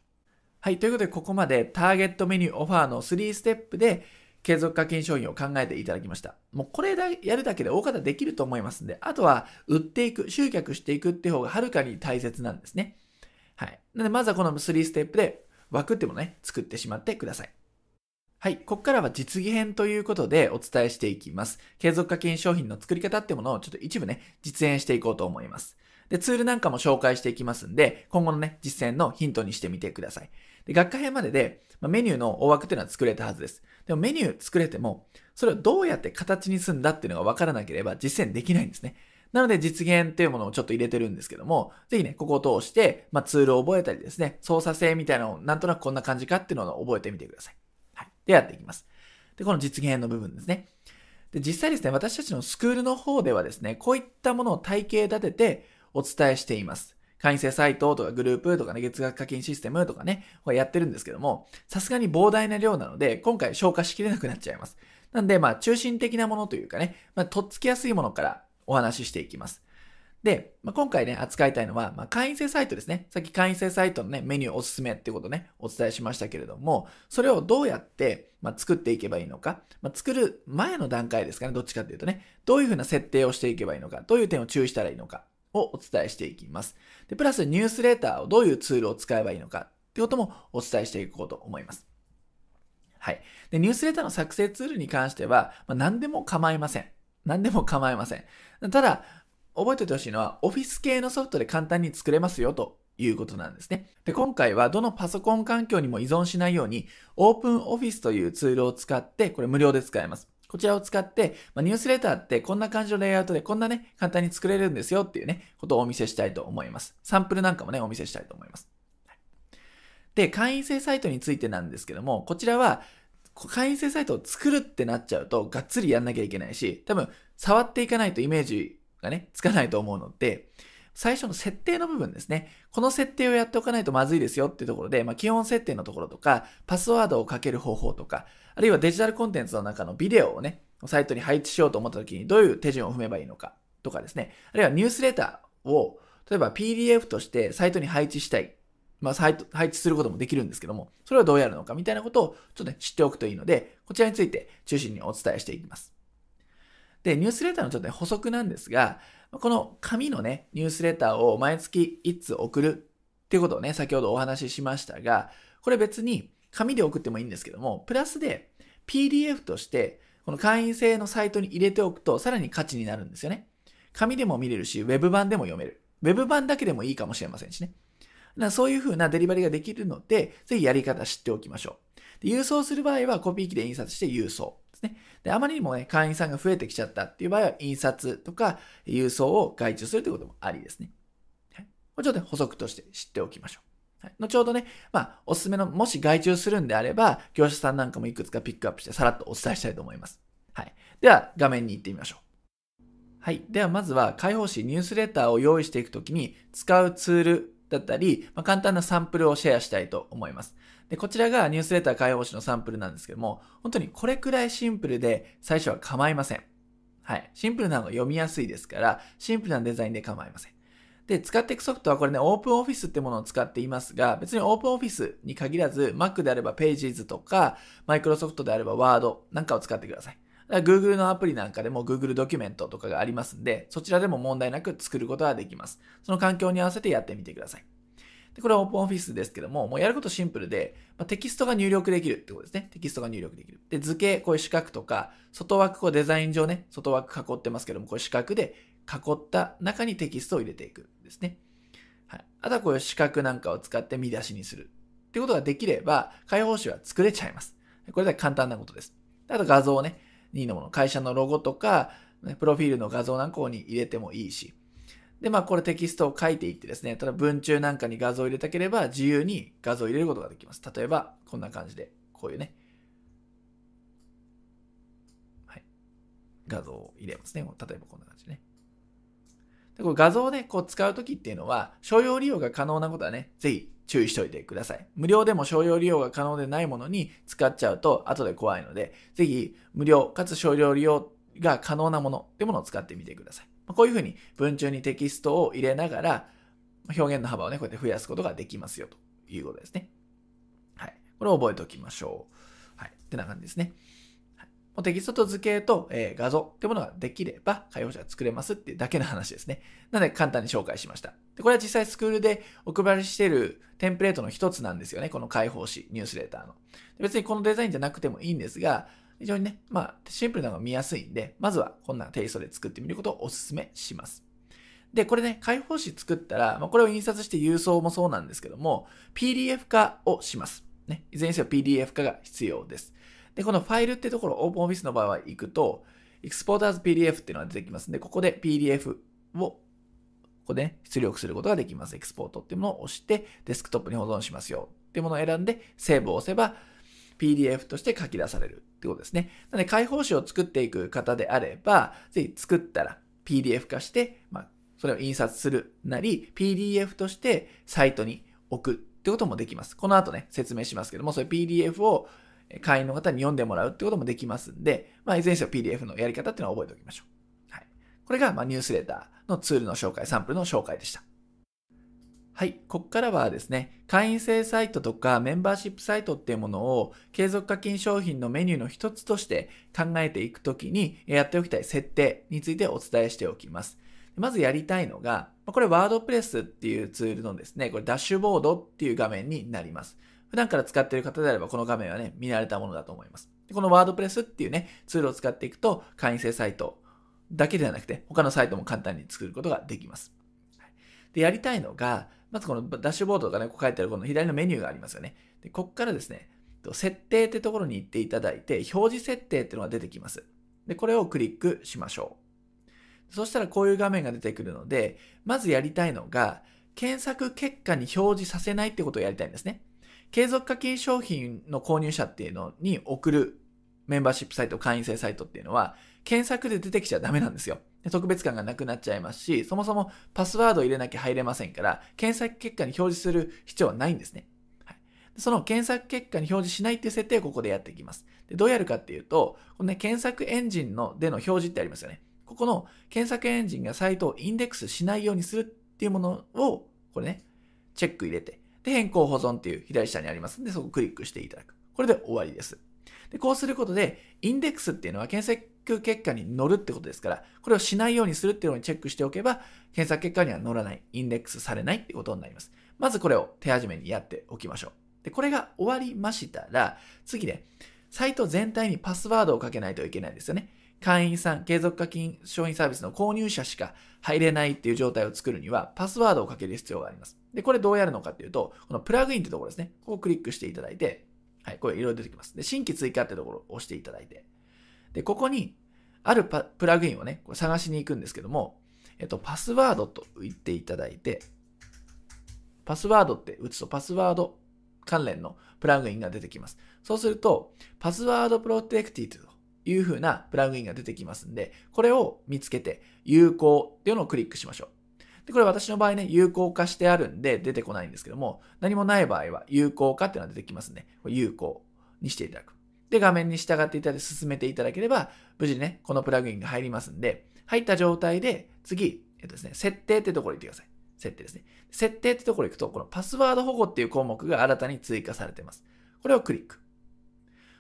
はい。ということで、ここまでターゲットメニューオファーの3ステップで、継続課金商品を考えていただきました。もうこれだやるだけで大方できると思いますんで、あとは売っていく、集客していくって方がはるかに大切なんですね。はい。なので、まずはこの3ステップで枠ってものね、作ってしまってください。はい。ここからは実技編ということでお伝えしていきます。継続課金商品の作り方ってものをちょっと一部ね、実演していこうと思います。で、ツールなんかも紹介していきますんで、今後のね、実践のヒントにしてみてください。で、学科編までで、まあ、メニューの大枠っていうのは作れたはずです。でもメニュー作れても、それをどうやって形にするんだっていうのが分からなければ実践できないんですね。なので実現っていうものをちょっと入れてるんですけども、ぜひね、ここを通して、まあ、ツールを覚えたりですね、操作性みたいなのをなんとなくこんな感じかっていうのを覚えてみてください。で、やっていきます。で、この実現の部分ですね。で、実際ですね、私たちのスクールの方ではですね、こういったものを体系立ててお伝えしています。会員制サイトとかグループとかね、月額課金システムとかね、これやってるんですけども、さすがに膨大な量なので、今回消化しきれなくなっちゃいます。なんで、まあ、中心的なものというかね、まあ、とっつきやすいものからお話ししていきます。で、まあ、今回ね、扱いたいのは、まあ、会員制サイトですね。さっき会員制サイトのね、メニューおすすめっていうことね、お伝えしましたけれども、それをどうやって、まあ、作っていけばいいのか、ま、作る前の段階ですかね、どっちかっていうとね、どういうふうな設定をしていけばいいのか、どういう点を注意したらいいのか、をお伝えしていきます。で、プラスニュースレーターをどういうツールを使えばいいのかってこともお伝えしていこうと思います。はい。で、ニュースレーターの作成ツールに関しては、まあ、何でも構いません。何でも構いません。ただ、覚えておいてほしいのは、オフィス系のソフトで簡単に作れますよということなんですね。で、今回はどのパソコン環境にも依存しないように、オープンオフィスというツールを使って、これ無料で使えます。こちらを使って、まあ、ニュースレターってこんな感じのレイアウトでこんなね、簡単に作れるんですよっていうね、ことをお見せしたいと思います。サンプルなんかもね、お見せしたいと思います。で、会員制サイトについてなんですけども、こちらは、会員制サイトを作るってなっちゃうと、がっつりやんなきゃいけないし、多分、触っていかないとイメージがね、つかないと思うので、最初の設定の部分ですね。この設定をやっておかないとまずいですよっていうところで、まあ、基本設定のところとか、パスワードをかける方法とか、あるいはデジタルコンテンツの中のビデオをね、サイトに配置しようと思った時にどういう手順を踏めばいいのかとかですね。あるいはニュースレターを、例えば PDF としてサイトに配置したい。まあ、サイト、配置することもできるんですけども、それはどうやるのかみたいなことをちょっとね、知っておくといいので、こちらについて中心にお伝えしていきます。で、ニュースレターのちょっとね、補足なんですが、この紙のね、ニュースレターを毎月1通送るっていうことをね、先ほどお話ししましたが、これ別に紙で送ってもいいんですけども、プラスで PDF として、この会員制のサイトに入れておくと、さらに価値になるんですよね。紙でも見れるし、ウェブ版でも読める。ウェブ版だけでもいいかもしれませんしね。だそういう風なデリバリーができるので、ぜひやり方知っておきましょう。で郵送する場合はコピー機で印刷して郵送ですね。で、あまりにもね、会員さんが増えてきちゃったっていう場合は、印刷とか郵送を外注するということもありですね。はい、これちょっと補足として知っておきましょう。はい、後ほどね、まあ、おすすめの、もし外注するんであれば、業者さんなんかもいくつかピックアップしてさらっとお伝えしたいと思います。はい。では、画面に行ってみましょう。はい。では、まずは、開放誌ニュースレターを用意していくときに使うツールだったり、まあ、簡単なサンプルをシェアしたいと思います。で、こちらがニュースレター開放誌のサンプルなんですけども、本当にこれくらいシンプルで最初は構いません。はい。シンプルなのが読みやすいですから、シンプルなデザインで構いません。で、使っていくソフトはこれね、オープンオフィスってものを使っていますが、別にオープンオフィスに限らず、Mac であれば Pages とか、Microsoft であれば Word なんかを使ってください。Google のアプリなんかでも Google ドキュメントとかがありますんで、そちらでも問題なく作ることができます。その環境に合わせてやってみてください。で、これはオープンオフィスですけども、もうやることシンプルで、まあ、テキストが入力できるってことですね。テキストが入力できる。で、図形、こういう四角とか、外枠、こうデザイン上ね、外枠囲ってますけども、こういう四角で囲った中にテキストを入れていくんですね。はい。あとはこういう四角なんかを使って見出しにする。ってことができれば、開放紙は作れちゃいます。これだけ簡単なことです。あと画像をね、任意のもの、会社のロゴとか、プロフィールの画像なんかに入れてもいいし。で、まあこれテキストを書いていってですね、ただ文中なんかに画像を入れたければ自由に画像を入れることができます。例えば、こんな感じで、こういうね、はい、画像を入れますね。例えばこんな感じね。でこれ画像をね、こう使うときっていうのは、商用利用が可能なことはね、ぜひ注意しておいてください。無料でも商用利用が可能でないものに使っちゃうと後で怖いので、ぜひ無料かつ商用利用が可能なものってものを使ってみてください。こういうふうに文中にテキストを入れながら、表現の幅をね、こうやって増やすことができますよということですね。はい。これを覚えておきましょう。はい。ってな感じですね。テキストと図形と、えー、画像ってものができれば、開放者が作れますっていうだけの話ですね。なので簡単に紹介しました。でこれは実際スクールでお配りしているテンプレートの一つなんですよね。この開放誌、ニュースレーターの。別にこのデザインじゃなくてもいいんですが、非常にね、まあ、シンプルなのが見やすいんで、まずはこんなテイストで作ってみることをお勧めします。で、これね、開放誌作ったら、まあ、これを印刷して郵送もそうなんですけども、PDF 化をします。ね、いずれにせよ PDF 化が必要です。で、このファイルってところ、オープンオフィスの場合は行くと、Exporters PDF っていうのが出てきますんで、ここで PDF を、ここで、ね、出力することができます。エクスポートっていうものを押して、デスクトップに保存しますよっていうものを選んで、セーブを押せば、PDF として書き出されるってことですね。なので、開放紙を作っていく方であれば、ぜひ作ったら PDF 化して、まあ、それを印刷するなり、PDF としてサイトに置くってこともできます。この後ね、説明しますけども、それ PDF を会員の方に読んでもらうってこともできますんで、まあ、いずれにせよ PDF のやり方っていうのは覚えておきましょう。はい。これが、まあ、ニュースレターのツールの紹介、サンプルの紹介でした。はい。ここからはですね、会員制サイトとかメンバーシップサイトっていうものを継続課金商品のメニューの一つとして考えていくときにやっておきたい設定についてお伝えしておきます。まずやりたいのが、これワードプレスっていうツールのですね、これダッシュボードっていう画面になります。普段から使っている方であればこの画面はね、見慣れたものだと思います。このワードプレスっていうね、ツールを使っていくと、会員制サイトだけではなくて、他のサイトも簡単に作ることができます。で、やりたいのが、まずこのダッシュボードとかね、こう書いてあるこの左のメニューがありますよね。で、こっからですね、設定ってところに行っていただいて、表示設定っていうのが出てきます。で、これをクリックしましょう。そしたらこういう画面が出てくるので、まずやりたいのが、検索結果に表示させないってことをやりたいんですね。継続課金商品の購入者っていうのに送るメンバーシップサイト、会員制サイトっていうのは、検索で出てきちゃダメなんですよ。特別感がなくなっちゃいますし、そもそもパスワードを入れなきゃ入れませんから、検索結果に表示する必要はないんですね。はい、その検索結果に表示しないっていう設定をここでやっていきます。でどうやるかっていうと、このね、検索エンジンのでの表示ってありますよね。ここの検索エンジンがサイトをインデックスしないようにするっていうものを、これね、チェック入れて、で、変更保存っていう左下にありますんで、そこをクリックしていただく。これで終わりです。で、こうすることで、インデックスっていうのは検索結果に載るってことですから、これをしないようにするっていうのにチェックしておけば、検索結果には載らない、インデックスされないってことになります。まずこれを手始めにやっておきましょう。で、これが終わりましたら、次で、サイト全体にパスワードをかけないといけないんですよね。会員さん、継続課金商品サービスの購入者しか入れないっていう状態を作るには、パスワードをかける必要があります。で、これどうやるのかっていうと、このプラグインってところですね。ここをクリックしていただいて、はい、これいろいろ出てきます。で、新規追加ってところを押していただいて、で、ここに、あるプラグインをね、これ探しに行くんですけども、えっと、パスワードと言っていただいて、パスワードって打つとパスワード関連のプラグインが出てきます。そうすると、パスワードプロテクティという風なプラグインが出てきますんで、これを見つけて有効っていうのをクリックしましょう。で、これ私の場合ね、有効化してあるんで出てこないんですけども、何もない場合は有効化っていうのが出てきますんで、有効にしていただく。で、画面に従っていただいて進めていただければ、無事ね、このプラグインが入りますんで、入った状態で、次、えっとですね、設定ってところに行ってください。設定ですね。設定ってところ行くと、このパスワード保護っていう項目が新たに追加されています。これをクリック。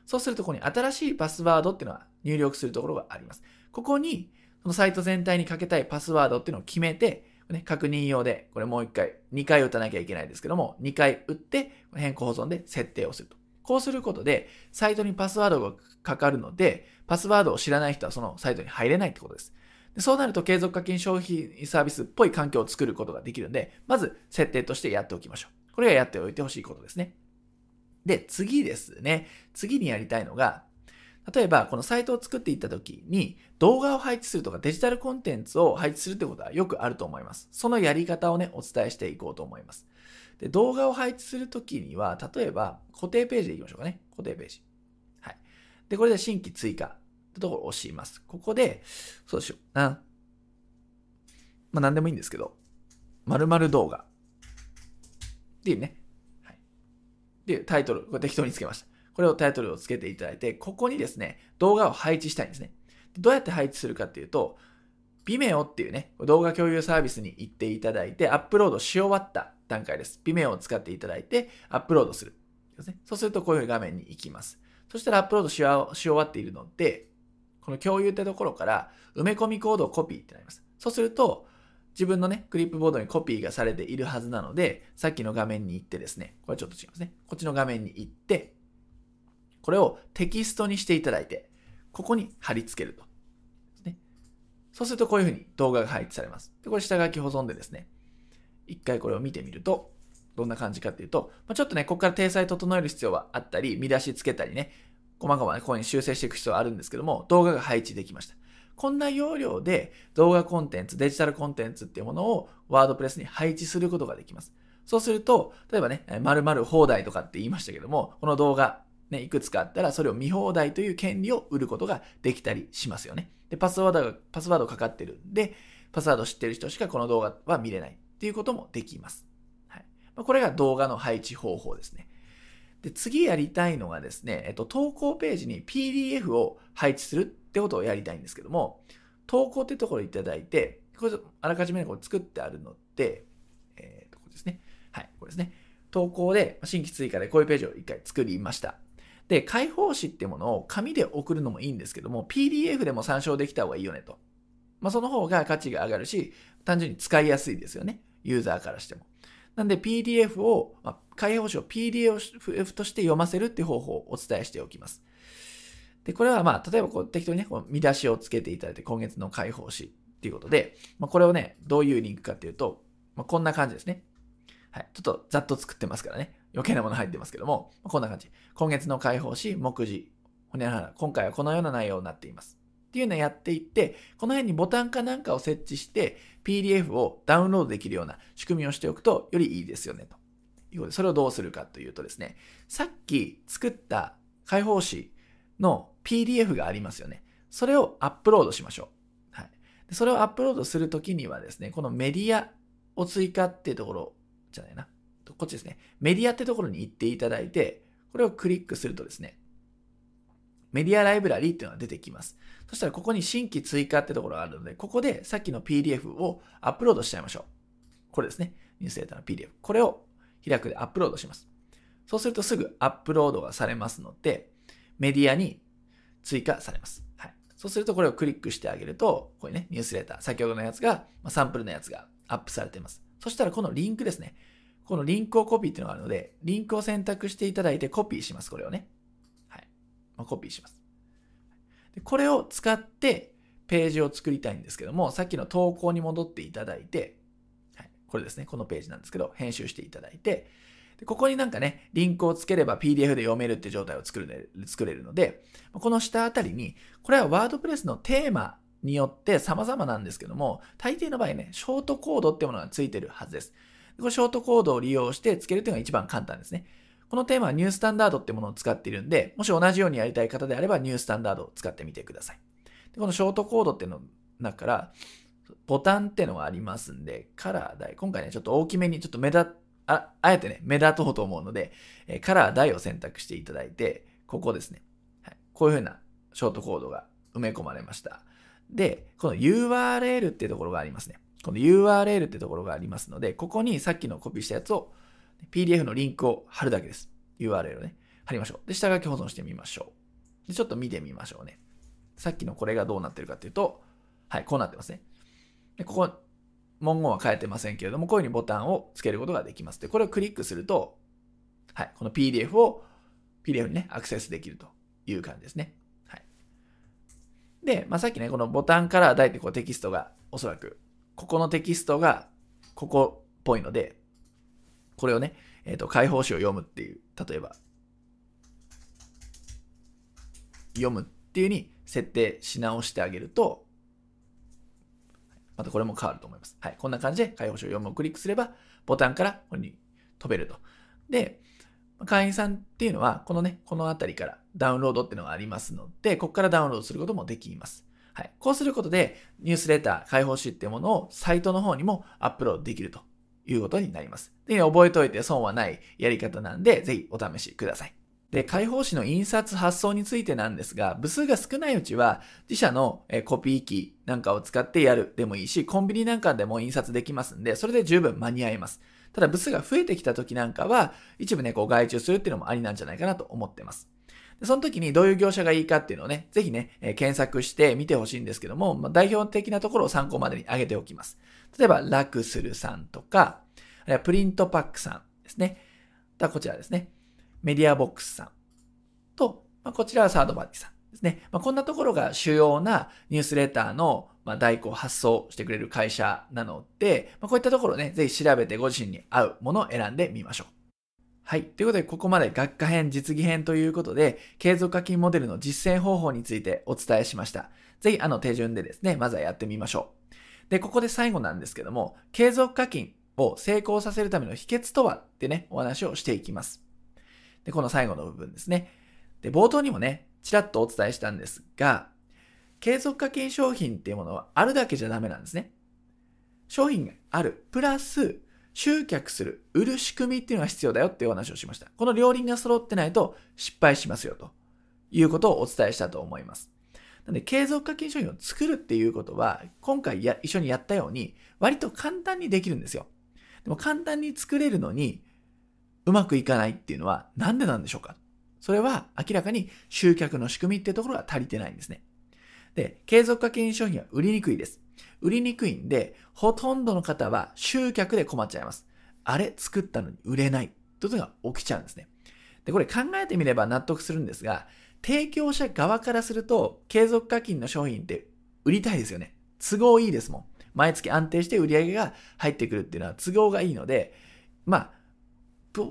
そうすると、ここに新しいパスワードっていうのは入力するところがあります。ここに、そのサイト全体にかけたいパスワードっていうのを決めて、ね、確認用で、これもう一回、2回打たなきゃいけないですけども、2回打って、変更保存で設定をすると。こうすることで、サイトにパスワードがかかるので、パスワードを知らない人はそのサイトに入れないってことです。でそうなると継続課金消費サービスっぽい環境を作ることができるんで、まず設定としてやっておきましょう。これがやっておいてほしいことですね。で、次ですね。次にやりたいのが、例えば、このサイトを作っていった時に、動画を配置するとかデジタルコンテンツを配置するってことはよくあると思います。そのやり方をね、お伝えしていこうと思います。で、動画を配置するときには、例えば、固定ページでいきましょうかね。固定ページ。はい。で、これで新規追加ってところを押します。ここで、そうしよう。な。まあ、なんでもいいんですけど、〇〇動画。っていうね。はい。で、タイトル、これ適当につけました。これをタイトルをつけていただいて、ここにですね、動画を配置したいんですね。どうやって配置するかっていうと、Vimeo っていうね、動画共有サービスに行っていただいて、アップロードし終わった段階です。Vimeo を使っていただいて、アップロードする。ですねそうするとこういう画面に行きます。そしたらアップロードし終わっているので、この共有ってところから埋め込みコードをコピーってなります。そうすると、自分のね、クリップボードにコピーがされているはずなので、さっきの画面に行ってですね、これちょっと違いますね。こっちの画面に行って、これをテキストにしていただいて、ここに貼り付けると。そうするとこういうふうに動画が配置されます。で、これ下書き保存でですね、一回これを見てみると、どんな感じかっていうと、まあ、ちょっとね、ここから体裁整える必要はあったり、見出しつけたりね、細々ね、こういうに修正していく必要はあるんですけども、動画が配置できました。こんな要領で動画コンテンツ、デジタルコンテンツっていうものをワードプレスに配置することができます。そうすると、例えばね、〇〇放題とかって言いましたけども、この動画、ね、いくつかあったら、それを見放題という権利を売ることができたりしますよね。で、パスワードが、パスワードかかってるんで、パスワード知ってる人しかこの動画は見れないっていうこともできます。はい。ま、これが動画の配置方法ですね。で、次やりたいのがですね、えっと、投稿ページに PDF を配置するってことをやりたいんですけども、投稿ってところいただいて、これあらかじめこれ作ってあるので、えー、と、これですね。はい、これですね。投稿で新規追加でこういうページを一回作りました。で、開放紙ってものを紙で送るのもいいんですけども、PDF でも参照できた方がいいよねと。まあ、その方が価値が上がるし、単純に使いやすいですよね。ユーザーからしても。なんで PDF を、まあ、開放紙を PDF として読ませるっていう方法をお伝えしておきます。で、これはまあ、例えばこう適当にね、こう見出しをつけていただいて、今月の開放紙っていうことで、まあ、これをね、どういうリンクかっていうと、まあ、こんな感じですね。はい。ちょっとざっと作ってますからね。余計なもの入ってますけどもま、こんな感じ。今月の解放し、目次、ほにゃらら、今回はこのような内容になっています。っていうのをやっていって、この辺にボタンかなんかを設置して、PDF をダウンロードできるような仕組みをしておくとよりいいですよね、ということで、それをどうするかというとですね、さっき作った解放誌の PDF がありますよね。それをアップロードしましょう。はい。それをアップロードするときにはですね、このメディアを追加っていうところじゃないな。こっちですね。メディアってところに行っていただいて、これをクリックするとですね、メディアライブラリーっていうのが出てきます。そしたらここに新規追加ってところがあるので、ここでさっきの PDF をアップロードしちゃいましょう。これですね。ニュースレーターの PDF。これを開くでアップロードします。そうするとすぐアップロードがされますので、メディアに追加されます。はい。そうするとこれをクリックしてあげると、こういうね、ニュースレーター、先ほどのやつが、まサンプルのやつがアップされています。そしたらこのリンクですね。このリンクをコピーっていうのがあるので、リンクを選択していただいてコピーします、これをね。まあ、コピーします。でこれを使ってページを作りたいんですけども、さっきの投稿に戻っていただいて、はい、これですね、このページなんですけど、編集していただいて、でここになんかね、リンクをつければ PDF で読めるって状態を作る作れるので、この下あたりに、これはワードプレスのテーマによって様々なんですけども、大抵の場合ね、ショートコードってものがついてるはずです。これショートコードを利用してつけるというのが一番簡単ですね。このテーマはニュースタンダードってものを使っているんで、もし同じようにやりたい方であればニュースタンダードを使ってみてください。でこのショートコードっていうの中から、ボタンってのがありますんで、カラー台。今回ね、ちょっと大きめに、ちょっと目立、あ、あえてね、目立とうと思うので、えカラー台を選択していただいて、ここですね。はい、こういう風なショートコードが埋め込まれました。で、この URL っていうところがありますね。この URL ってところがありますので、ここにさっきのコピーしたやつを PDF のリンクを貼るだけです。URL をね、貼りましょう。で、下書き保存してみましょう。で、ちょっと見てみましょうね。さっきのこれがどうなってるかっていうと、はい、こうなってますね。で、ここ、文言は変えてませんけれども、こういうふうにボタンをつけることができます。で、これをクリックすると、はい、この PDF を PDF にね、アクセスできるという感じですね。はい。で、まあ、さっきね、このボタンから大体こうテキストがおそらくここのテキストがここっぽいので、これをね、えっ、ー、と、解放誌を読むっていう、例えば、読むっていうに設定し直してあげると、またこれも変わると思います。はい。こんな感じで解放誌を読むをクリックすれば、ボタンからここに飛べると。で、会員さんっていうのは、このね、このあたりからダウンロードっていうのがありますので、ここからダウンロードすることもできます。はい。こうすることで、ニュースレター、開放誌っていうものをサイトの方にもアップロードできるということになります。で、覚えておいて損はないやり方なんで、ぜひお試しください。で、開放誌の印刷発送についてなんですが、部数が少ないうちは、自社のコピー機なんかを使ってやるでもいいし、コンビニなんかでも印刷できますんで、それで十分間に合います。ただ部数が増えてきた時なんかは、一部ね、こう外注するっていうのもありなんじゃないかなと思ってます。でその時にどういう業者がいいかっていうのをね、ぜひね、え、検索して見てほしいんですけども、まあ、代表的なところを参考までに挙げておきます。例えば、楽するさんとか、あるいはプリントパックさんですね。あこちらですね。メディアボックスさんと、まあ、こちらはサードバディさんですね。まあ、こんなところが主要なニュースレターの、ま、代行発送してくれる会社なので、まあ、こういったところね、ぜひ調べてご自身に合うものを選んでみましょう。はい。ということで、ここまで学科編、実技編ということで、継続課金モデルの実践方法についてお伝えしました。ぜひ、あの手順でですね、まずはやってみましょう。で、ここで最後なんですけども、継続課金を成功させるための秘訣とはってね、お話をしていきます。で、この最後の部分ですね。で、冒頭にもね、ちらっとお伝えしたんですが、継続課金商品っていうものはあるだけじゃダメなんですね。商品がある。プラス、集客する、売る仕組みっていうのが必要だよっていうお話をしました。この両輪が揃ってないと失敗しますよということをお伝えしたと思います。なので、継続課金商品を作るっていうことは、今回や一緒にやったように、割と簡単にできるんですよ。でも簡単に作れるのに、うまくいかないっていうのはなんでなんでしょうか？それは明らかに集客の仕組みってところが足りてないんですね。で、継続課金商品は売りにくいです。売りにくいんで、ほとんどの方は集客で困っちゃいます。あれ作ったのに売れないということが起きちゃうんですね。で、これ考えてみれば納得するんですが、提供者側からすると、継続課金の商品って売りたいですよね。都合いいですもん。毎月安定して売り上げが入ってくるっていうのは都合がいいので、まあ、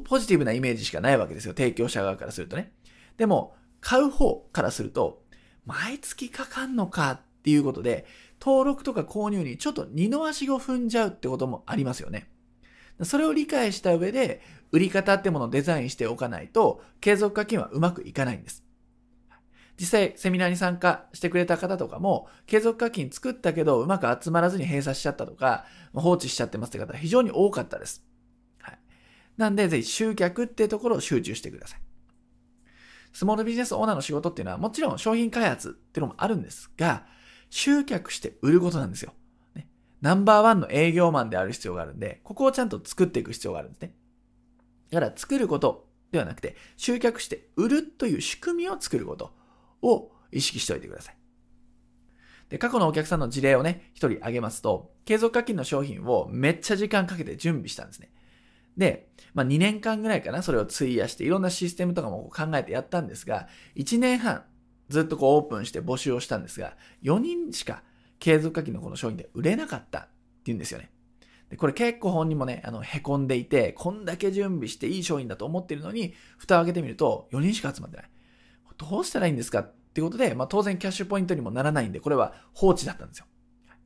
ポジティブなイメージしかないわけですよ。提供者側からするとね。でも、買う方からすると、毎月かかんのかっていうことで、登録とか購入にちょっと二の足を踏んじゃうってこともありますよね。それを理解した上で、売り方ってものをデザインしておかないと、継続課金はうまくいかないんです。実際、セミナーに参加してくれた方とかも、継続課金作ったけど、うまく集まらずに閉鎖しちゃったとか、放置しちゃってますって方非常に多かったです。はい。なんで、ぜひ集客っていうところを集中してください。スモールビジネスオーナーの仕事っていうのは、もちろん商品開発っていうのもあるんですが、集客して売ることなんですよ。ね、ナンバーワンの営業マンである必要があるんで、ここをちゃんと作っていく必要があるんですね。だから作ることではなくて、集客して売るという仕組みを作ることを意識しておいてください。で、過去のお客さんの事例をね、一人挙げますと、継続課金の商品をめっちゃ時間かけて準備したんですね。で、まあ2年間ぐらいかな、それを費やしていろんなシステムとかも考えてやったんですが、1年半ずっとこうオープンして募集をしたんですが、4人しか継続課金のこの商品で売れなかったって言うんですよね。で、これ結構本人もね、あの、凹んでいて、こんだけ準備していい商品だと思ってるのに、蓋を開けてみると4人しか集まってない。どうしたらいいんですかっていうことで、まあ当然キャッシュポイントにもならないんで、これは放置だったんですよ。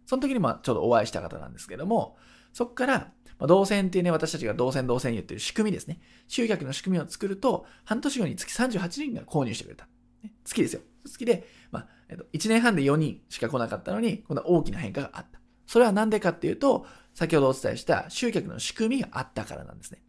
その時にまあちょうどお会いした方なんですけども、そこから、まあ、動線っていうね、私たちが動線動線言ってる仕組みですね。集客の仕組みを作ると、半年後に月38人が購入してくれた。ね、月ですよ。月で、まあ、えっと、1年半で4人しか来なかったのに、こんな大きな変化があった。それは何でかっていうと、先ほどお伝えした集客の仕組みがあったからなんですね。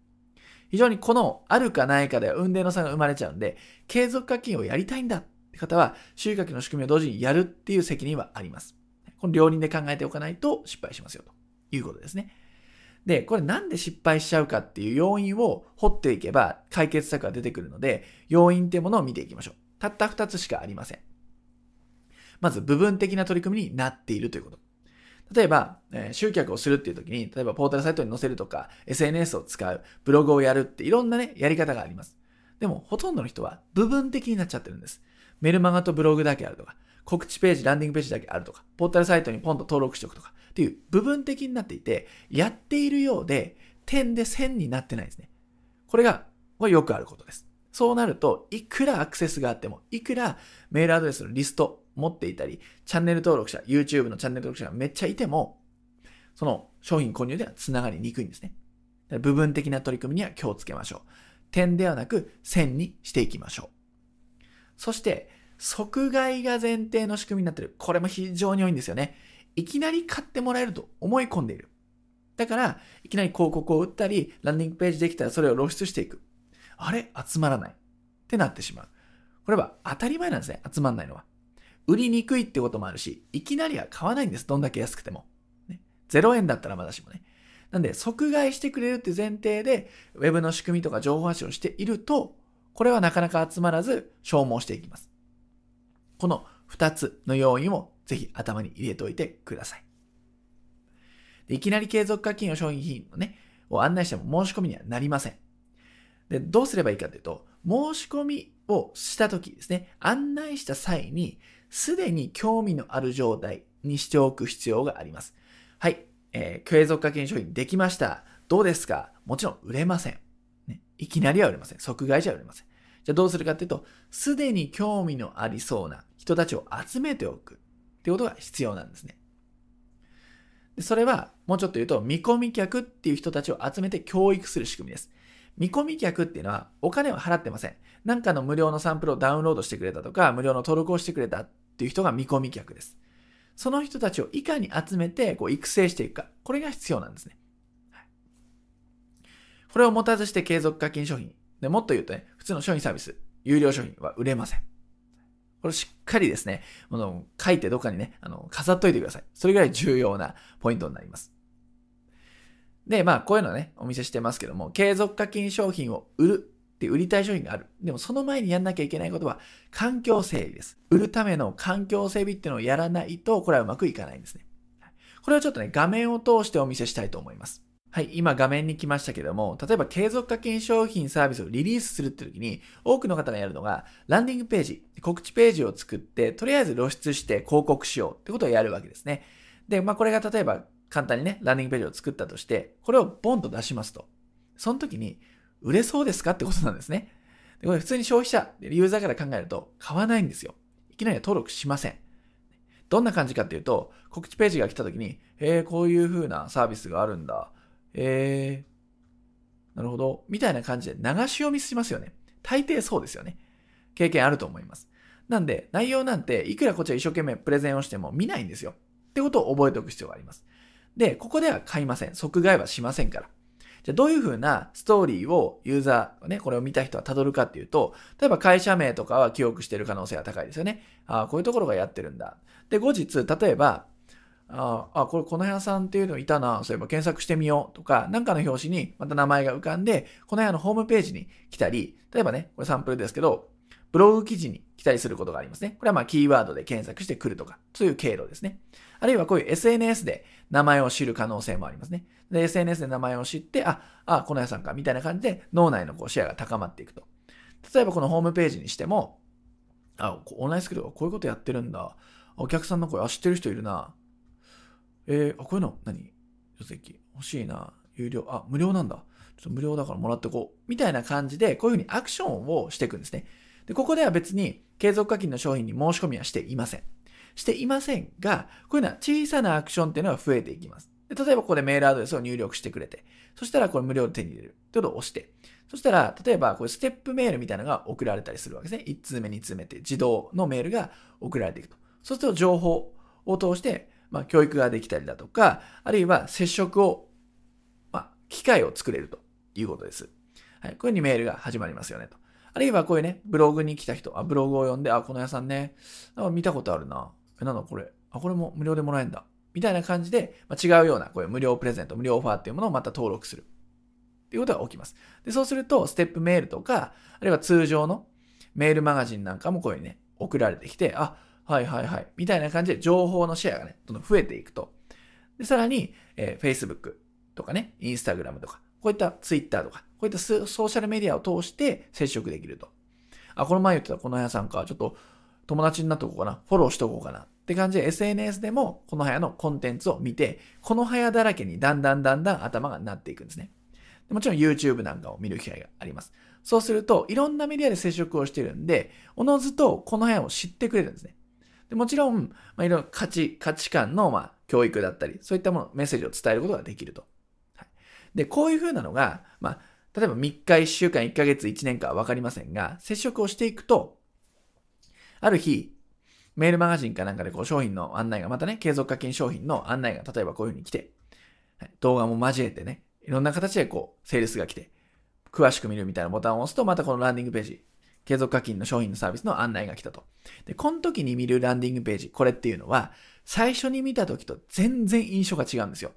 非常にこのあるかないかでは運命の差が生まれちゃうんで、継続課金をやりたいんだって方は、集客の仕組みを同時にやるっていう責任はあります。この両輪で考えておかないと失敗しますよということですね。で、これなんで失敗しちゃうかっていう要因を掘っていけば解決策が出てくるので、要因っていうものを見ていきましょう。たった2つしかありません。まず部分的な取り組みになっているということ。例えば、え、集客をするっていう時に、例えばポータルサイトに載せるとか、SNS を使う、ブログをやるっていろんなね、やり方があります。でも、ほとんどの人は部分的になっちゃってるんです。メルマガとブログだけあるとか、告知ページ、ランディングページだけあるとか、ポータルサイトにポンと登録しておくとか、っていう部分的になっていて、やっているようで、点で線になってないんですね。これが、これよくあることです。そうなると、いくらアクセスがあっても、いくらメールアドレスのリスト持っていたり、チャンネル登録者、YouTube のチャンネル登録者がめっちゃいても、その商品購入では繋がりにくいんですね。部分的な取り組みには気をつけましょう。点ではなく線にしていきましょう。そして、即買いが前提の仕組みになってる。これも非常に多いんですよね。いきなり買ってもらえると思い込んでいる。だから、いきなり広告を打ったり、ランディングページできたらそれを露出していく。あれ？集まらない。ってなってしまう。これは当たり前なんですね。集まんないのは。売りにくいってこともあるし、いきなりは買わないんです。どんだけ安くても。ね、0円だったらまだしもね。なんで、即買いしてくれるっていう前提で、ウェブの仕組みとか情報発信をしていると、これはなかなか集まらず消耗していきます。この2つの要因をぜひ頭に入れておいてください。でいきなり継続課金を商品のね、を案内しても申し込みにはなりません。で、どうすればいいかというと、申し込みをしたときですね、案内した際に、すでに興味のある状態にしておく必要があります。はい、えー、継続課金商品できました。どうですか？もちろん売れません。ね、いきなりは売れません。即買いじゃ売れません。じゃあどうするかっていうと、すでに興味のありそうな人たちを集めておく。ってことが必要なんですね。でそれは、もうちょっと言うと、見込み客っていう人たちを集めて教育する仕組みです。見込み客っていうのは、お金は払ってません。なんかの無料のサンプルをダウンロードしてくれたとか、無料の登録をしてくれたっていう人が見込み客です。その人たちをいかに集めてこう育成していくか。これが必要なんですね。これを持たずして継続課金商品。でもっと言うとね、普通の商品サービス、有料商品は売れません。これしっかりですね、あの書いてどっかにね、あの、飾っといてください。それぐらい重要なポイントになります。で、まあ、こういうのね、お見せしてますけども、継続課金商品を売るって売りたい商品がある。でもその前にやんなきゃいけないことは、環境整備です。売るための環境整備っていうのをやらないと、これはうまくいかないんですね。これをちょっとね、画面を通してお見せしたいと思います。はい、今画面に来ましたけども、例えば継続課金商品サービスをリリースするって時に、多くの方がやるのが、ランディングページ、告知ページを作って、とりあえず露出して広告しようってことをやるわけですね。で、まあこれが例えば簡単にね、ランディングページを作ったとして、これをボンと出しますと。その時に、売れそうですかってことなんですね。でこれ普通に消費者、ユーザーから考えると、買わないんですよ。いきなり登録しません。どんな感じかっていうと、告知ページが来た時に、えー、こういう風なサービスがあるんだ。えー、なるほど。みたいな感じで流し読みしますよね。大抵そうですよね。経験あると思います。なんで、内容なんて、いくらこっちは一生懸命プレゼンをしても見ないんですよ。ってことを覚えておく必要があります。で、ここでは買いません。即買いはしませんから。じゃあどういう風なストーリーをユーザーね、これを見た人は辿るかっていうと、例えば会社名とかは記憶してる可能性が高いですよね。ああ、こういうところがやってるんだ。で、後日、例えば、ああ、これこの部屋さんっていうのいたな、そういえば検索してみようとか、なんかの表紙にまた名前が浮かんで、この部屋のホームページに来たり、例えばね、これサンプルですけど、ブログ記事に来たりすることがありますね。これはまあキーワードで検索してくるとか、そういう経路ですね。あるいはこういう SNS で名前を知る可能性もありますね。で、SNS で名前を知って、あ、あ、この屋さんか、みたいな感じで脳内のこうシェアが高まっていくと。例えばこのホームページにしても、あ、オンラインスクールはこういうことやってるんだ。お客さんの声、あ、知ってる人いるな。えー、あ、こういうの何？書籍欲しいな。有料。あ、無料なんだ。ちょっと無料だからもらってこう。みたいな感じで、こういうふうにアクションをしていくんですね。で、ここでは別に継続課金の商品に申し込みはしていません。していませんが、こういうのは小さなアクションっていうのは増えていきます。で例えばここでメールアドレスを入力してくれて、そしたらこれ無料で手に入れるってことを押して、そしたら、例えばこれステップメールみたいなのが送られたりするわけですね。1通目、2通目って自動のメールが送られていくと。そうすると情報を通して、まあ、教育ができたりだとか、あるいは接触を、まあ、機会を作れるということです。はい。こういうふうにメールが始まりますよねと。あるいはこういうね、ブログに来た人、あ、ブログを読んで、あ、この屋さんね、見たことあるな。なんだこれ。あ、これも無料でもらえんだ。みたいな感じで、まあ、違うような、こういう無料プレゼント、無料オファーっていうものをまた登録する。っていうことが起きます。で、そうすると、ステップメールとか、あるいは通常のメールマガジンなんかもこういうね、送られてきて、あ、はいはいはい、みたいな感じで情報のシェアがね、どんどん増えていくと。で、さらに、えー、Facebook とかね、Instagram とか、こういった Twitter とか、こういったソーシャルメディアを通して接触できると。あ、この前言ってたこの屋さんか、ちょっと友達になっとこうかな、フォローしとこうかなって感じで SNS でもこの部屋のコンテンツを見て、この部屋だらけにだんだんだんだん頭がなっていくんですね。もちろん YouTube なんかを見る機会があります。そうすると、いろんなメディアで接触をしてるんで、おのずとこの部屋を知ってくれるんですね。でもちろん、まあ、いろいろ価値、価値観の、まあ、教育だったり、そういったもの、メッセージを伝えることができると。はい、で、こういうふうなのが、まあ、例えば3日、1週間、1ヶ月、1年かはわかりませんが、接触をしていくと、ある日、メールマガジンかなんかでこう商品の案内が、またね、継続課金商品の案内が例えばこういうふうに来て、動画も交えてね、いろんな形でこう、セールスが来て、詳しく見るみたいなボタンを押すと、またこのランディングページ、継続課金の商品のサービスの案内が来たと。で、この時に見るランディングページ、これっていうのは、最初に見た時と全然印象が違うんですよ。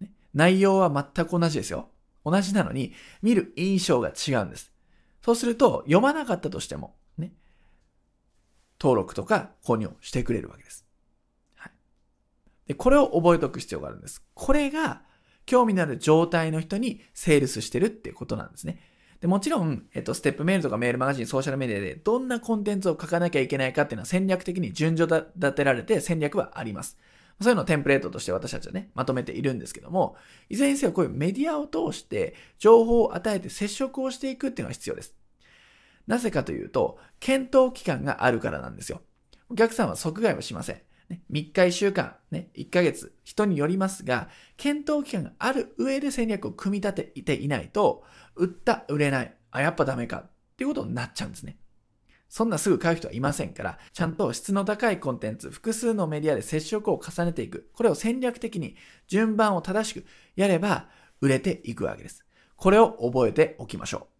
ね、内容は全く同じですよ。同じなのに、見る印象が違うんです。そうすると、読まなかったとしても、登録とか購入をしてくれるわけです。はい。で、これを覚えておく必要があるんです。これが、興味のある状態の人にセールスしてるってことなんですね。でもちろん、えっと、ステップメールとかメールマガジン、ソーシャルメディアでどんなコンテンツを書かなきゃいけないかっていうのは戦略的に順序立てられて戦略はあります。そういうのをテンプレートとして私たちはね、まとめているんですけども、いずれにせよこういうメディアを通して情報を与えて接触をしていくっていうのが必要です。なぜかというと、検討期間があるからなんですよ。お客さんは即買いはしません。ね、3日1週間、ね、1ヶ月、人によりますが、検討期間がある上で戦略を組み立てていないと、売った、売れない、あ、やっぱダメかっていうことになっちゃうんですね。そんなすぐ買う人はいませんから、ちゃんと質の高いコンテンツ、複数のメディアで接触を重ねていく。これを戦略的に順番を正しくやれば売れていくわけです。これを覚えておきましょう。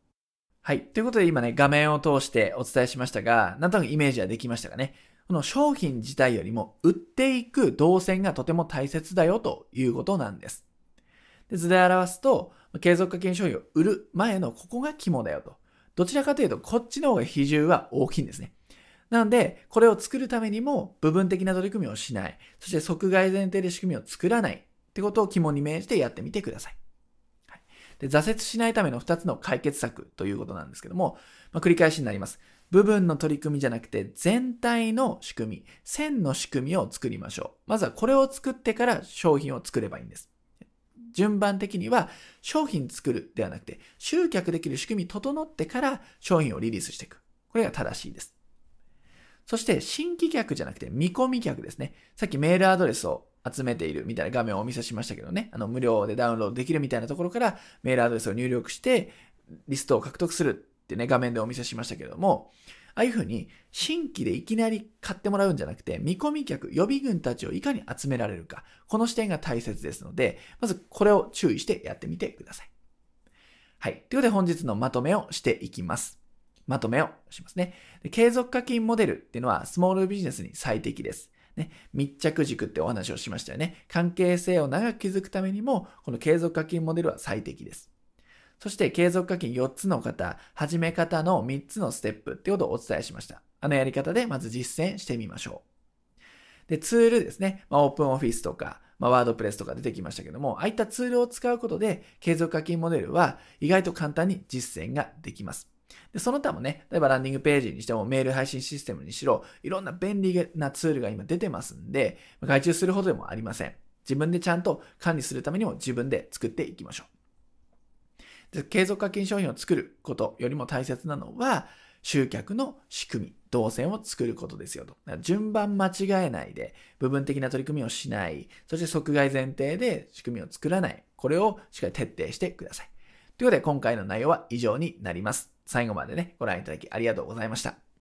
はい。ということで今ね、画面を通してお伝えしましたが、なんとなくイメージはできましたかね。この商品自体よりも売っていく動線がとても大切だよということなんです。で図で表すと、継続課金商品を売る前のここが肝だよと。どちらかというと、こっちの方が比重は大きいんですね。なので、これを作るためにも部分的な取り組みをしない。そして即外前提で仕組みを作らないってことを肝に銘じてやってみてください。で挫折しないための2つの解決策ということなんですけども、まあ、繰り返しになります。部分の取り組みじゃなくて全体の仕組み、線の仕組みを作りましょう。まずはこれを作ってから商品を作ればいいんです。順番的には商品作るではなくて集客できる仕組み整ってから商品をリリースしていく。これが正しいです。そして新規客じゃなくて見込み客ですね。さっきメールアドレスを集めているみたいな画面をお見せしましたけどね。あの無料でダウンロードできるみたいなところからメールアドレスを入力してリストを獲得するってね、画面でお見せしましたけども、ああいうふうに新規でいきなり買ってもらうんじゃなくて、見込み客、予備軍たちをいかに集められるか、この視点が大切ですので、まずこれを注意してやってみてください。はい。ということで本日のまとめをしていきます。まとめをしますね。継続課金モデルっていうのはスモールビジネスに最適です。ね、密着軸ってお話をしましたよね。関係性を長く築くためにも、この継続課金モデルは最適です。そして継続課金4つの方、始め方の3つのステップってことをお伝えしました。あのやり方でまず実践してみましょう。で、ツールですね。まあ、オープンオフィスとか、まあ、ワードプレスとか出てきましたけども、ああいったツールを使うことで、継続課金モデルは意外と簡単に実践ができます。で、その他もね、例えばランディングページにしてもメール配信システムにしろ、いろんな便利なツールが今出てますんで、外注するほどでもありません。自分でちゃんと管理するためにも自分で作っていきましょう。で継続課金商品を作ることよりも大切なのは、集客の仕組み動線を作ることですよと。順番間違えないで、部分的な取り組みをしない、そして即外前提で仕組みを作らない。これをしっかり徹底してください。ということで、今回の内容は以上になります。最後までね、ご覧いただきありがとうございました。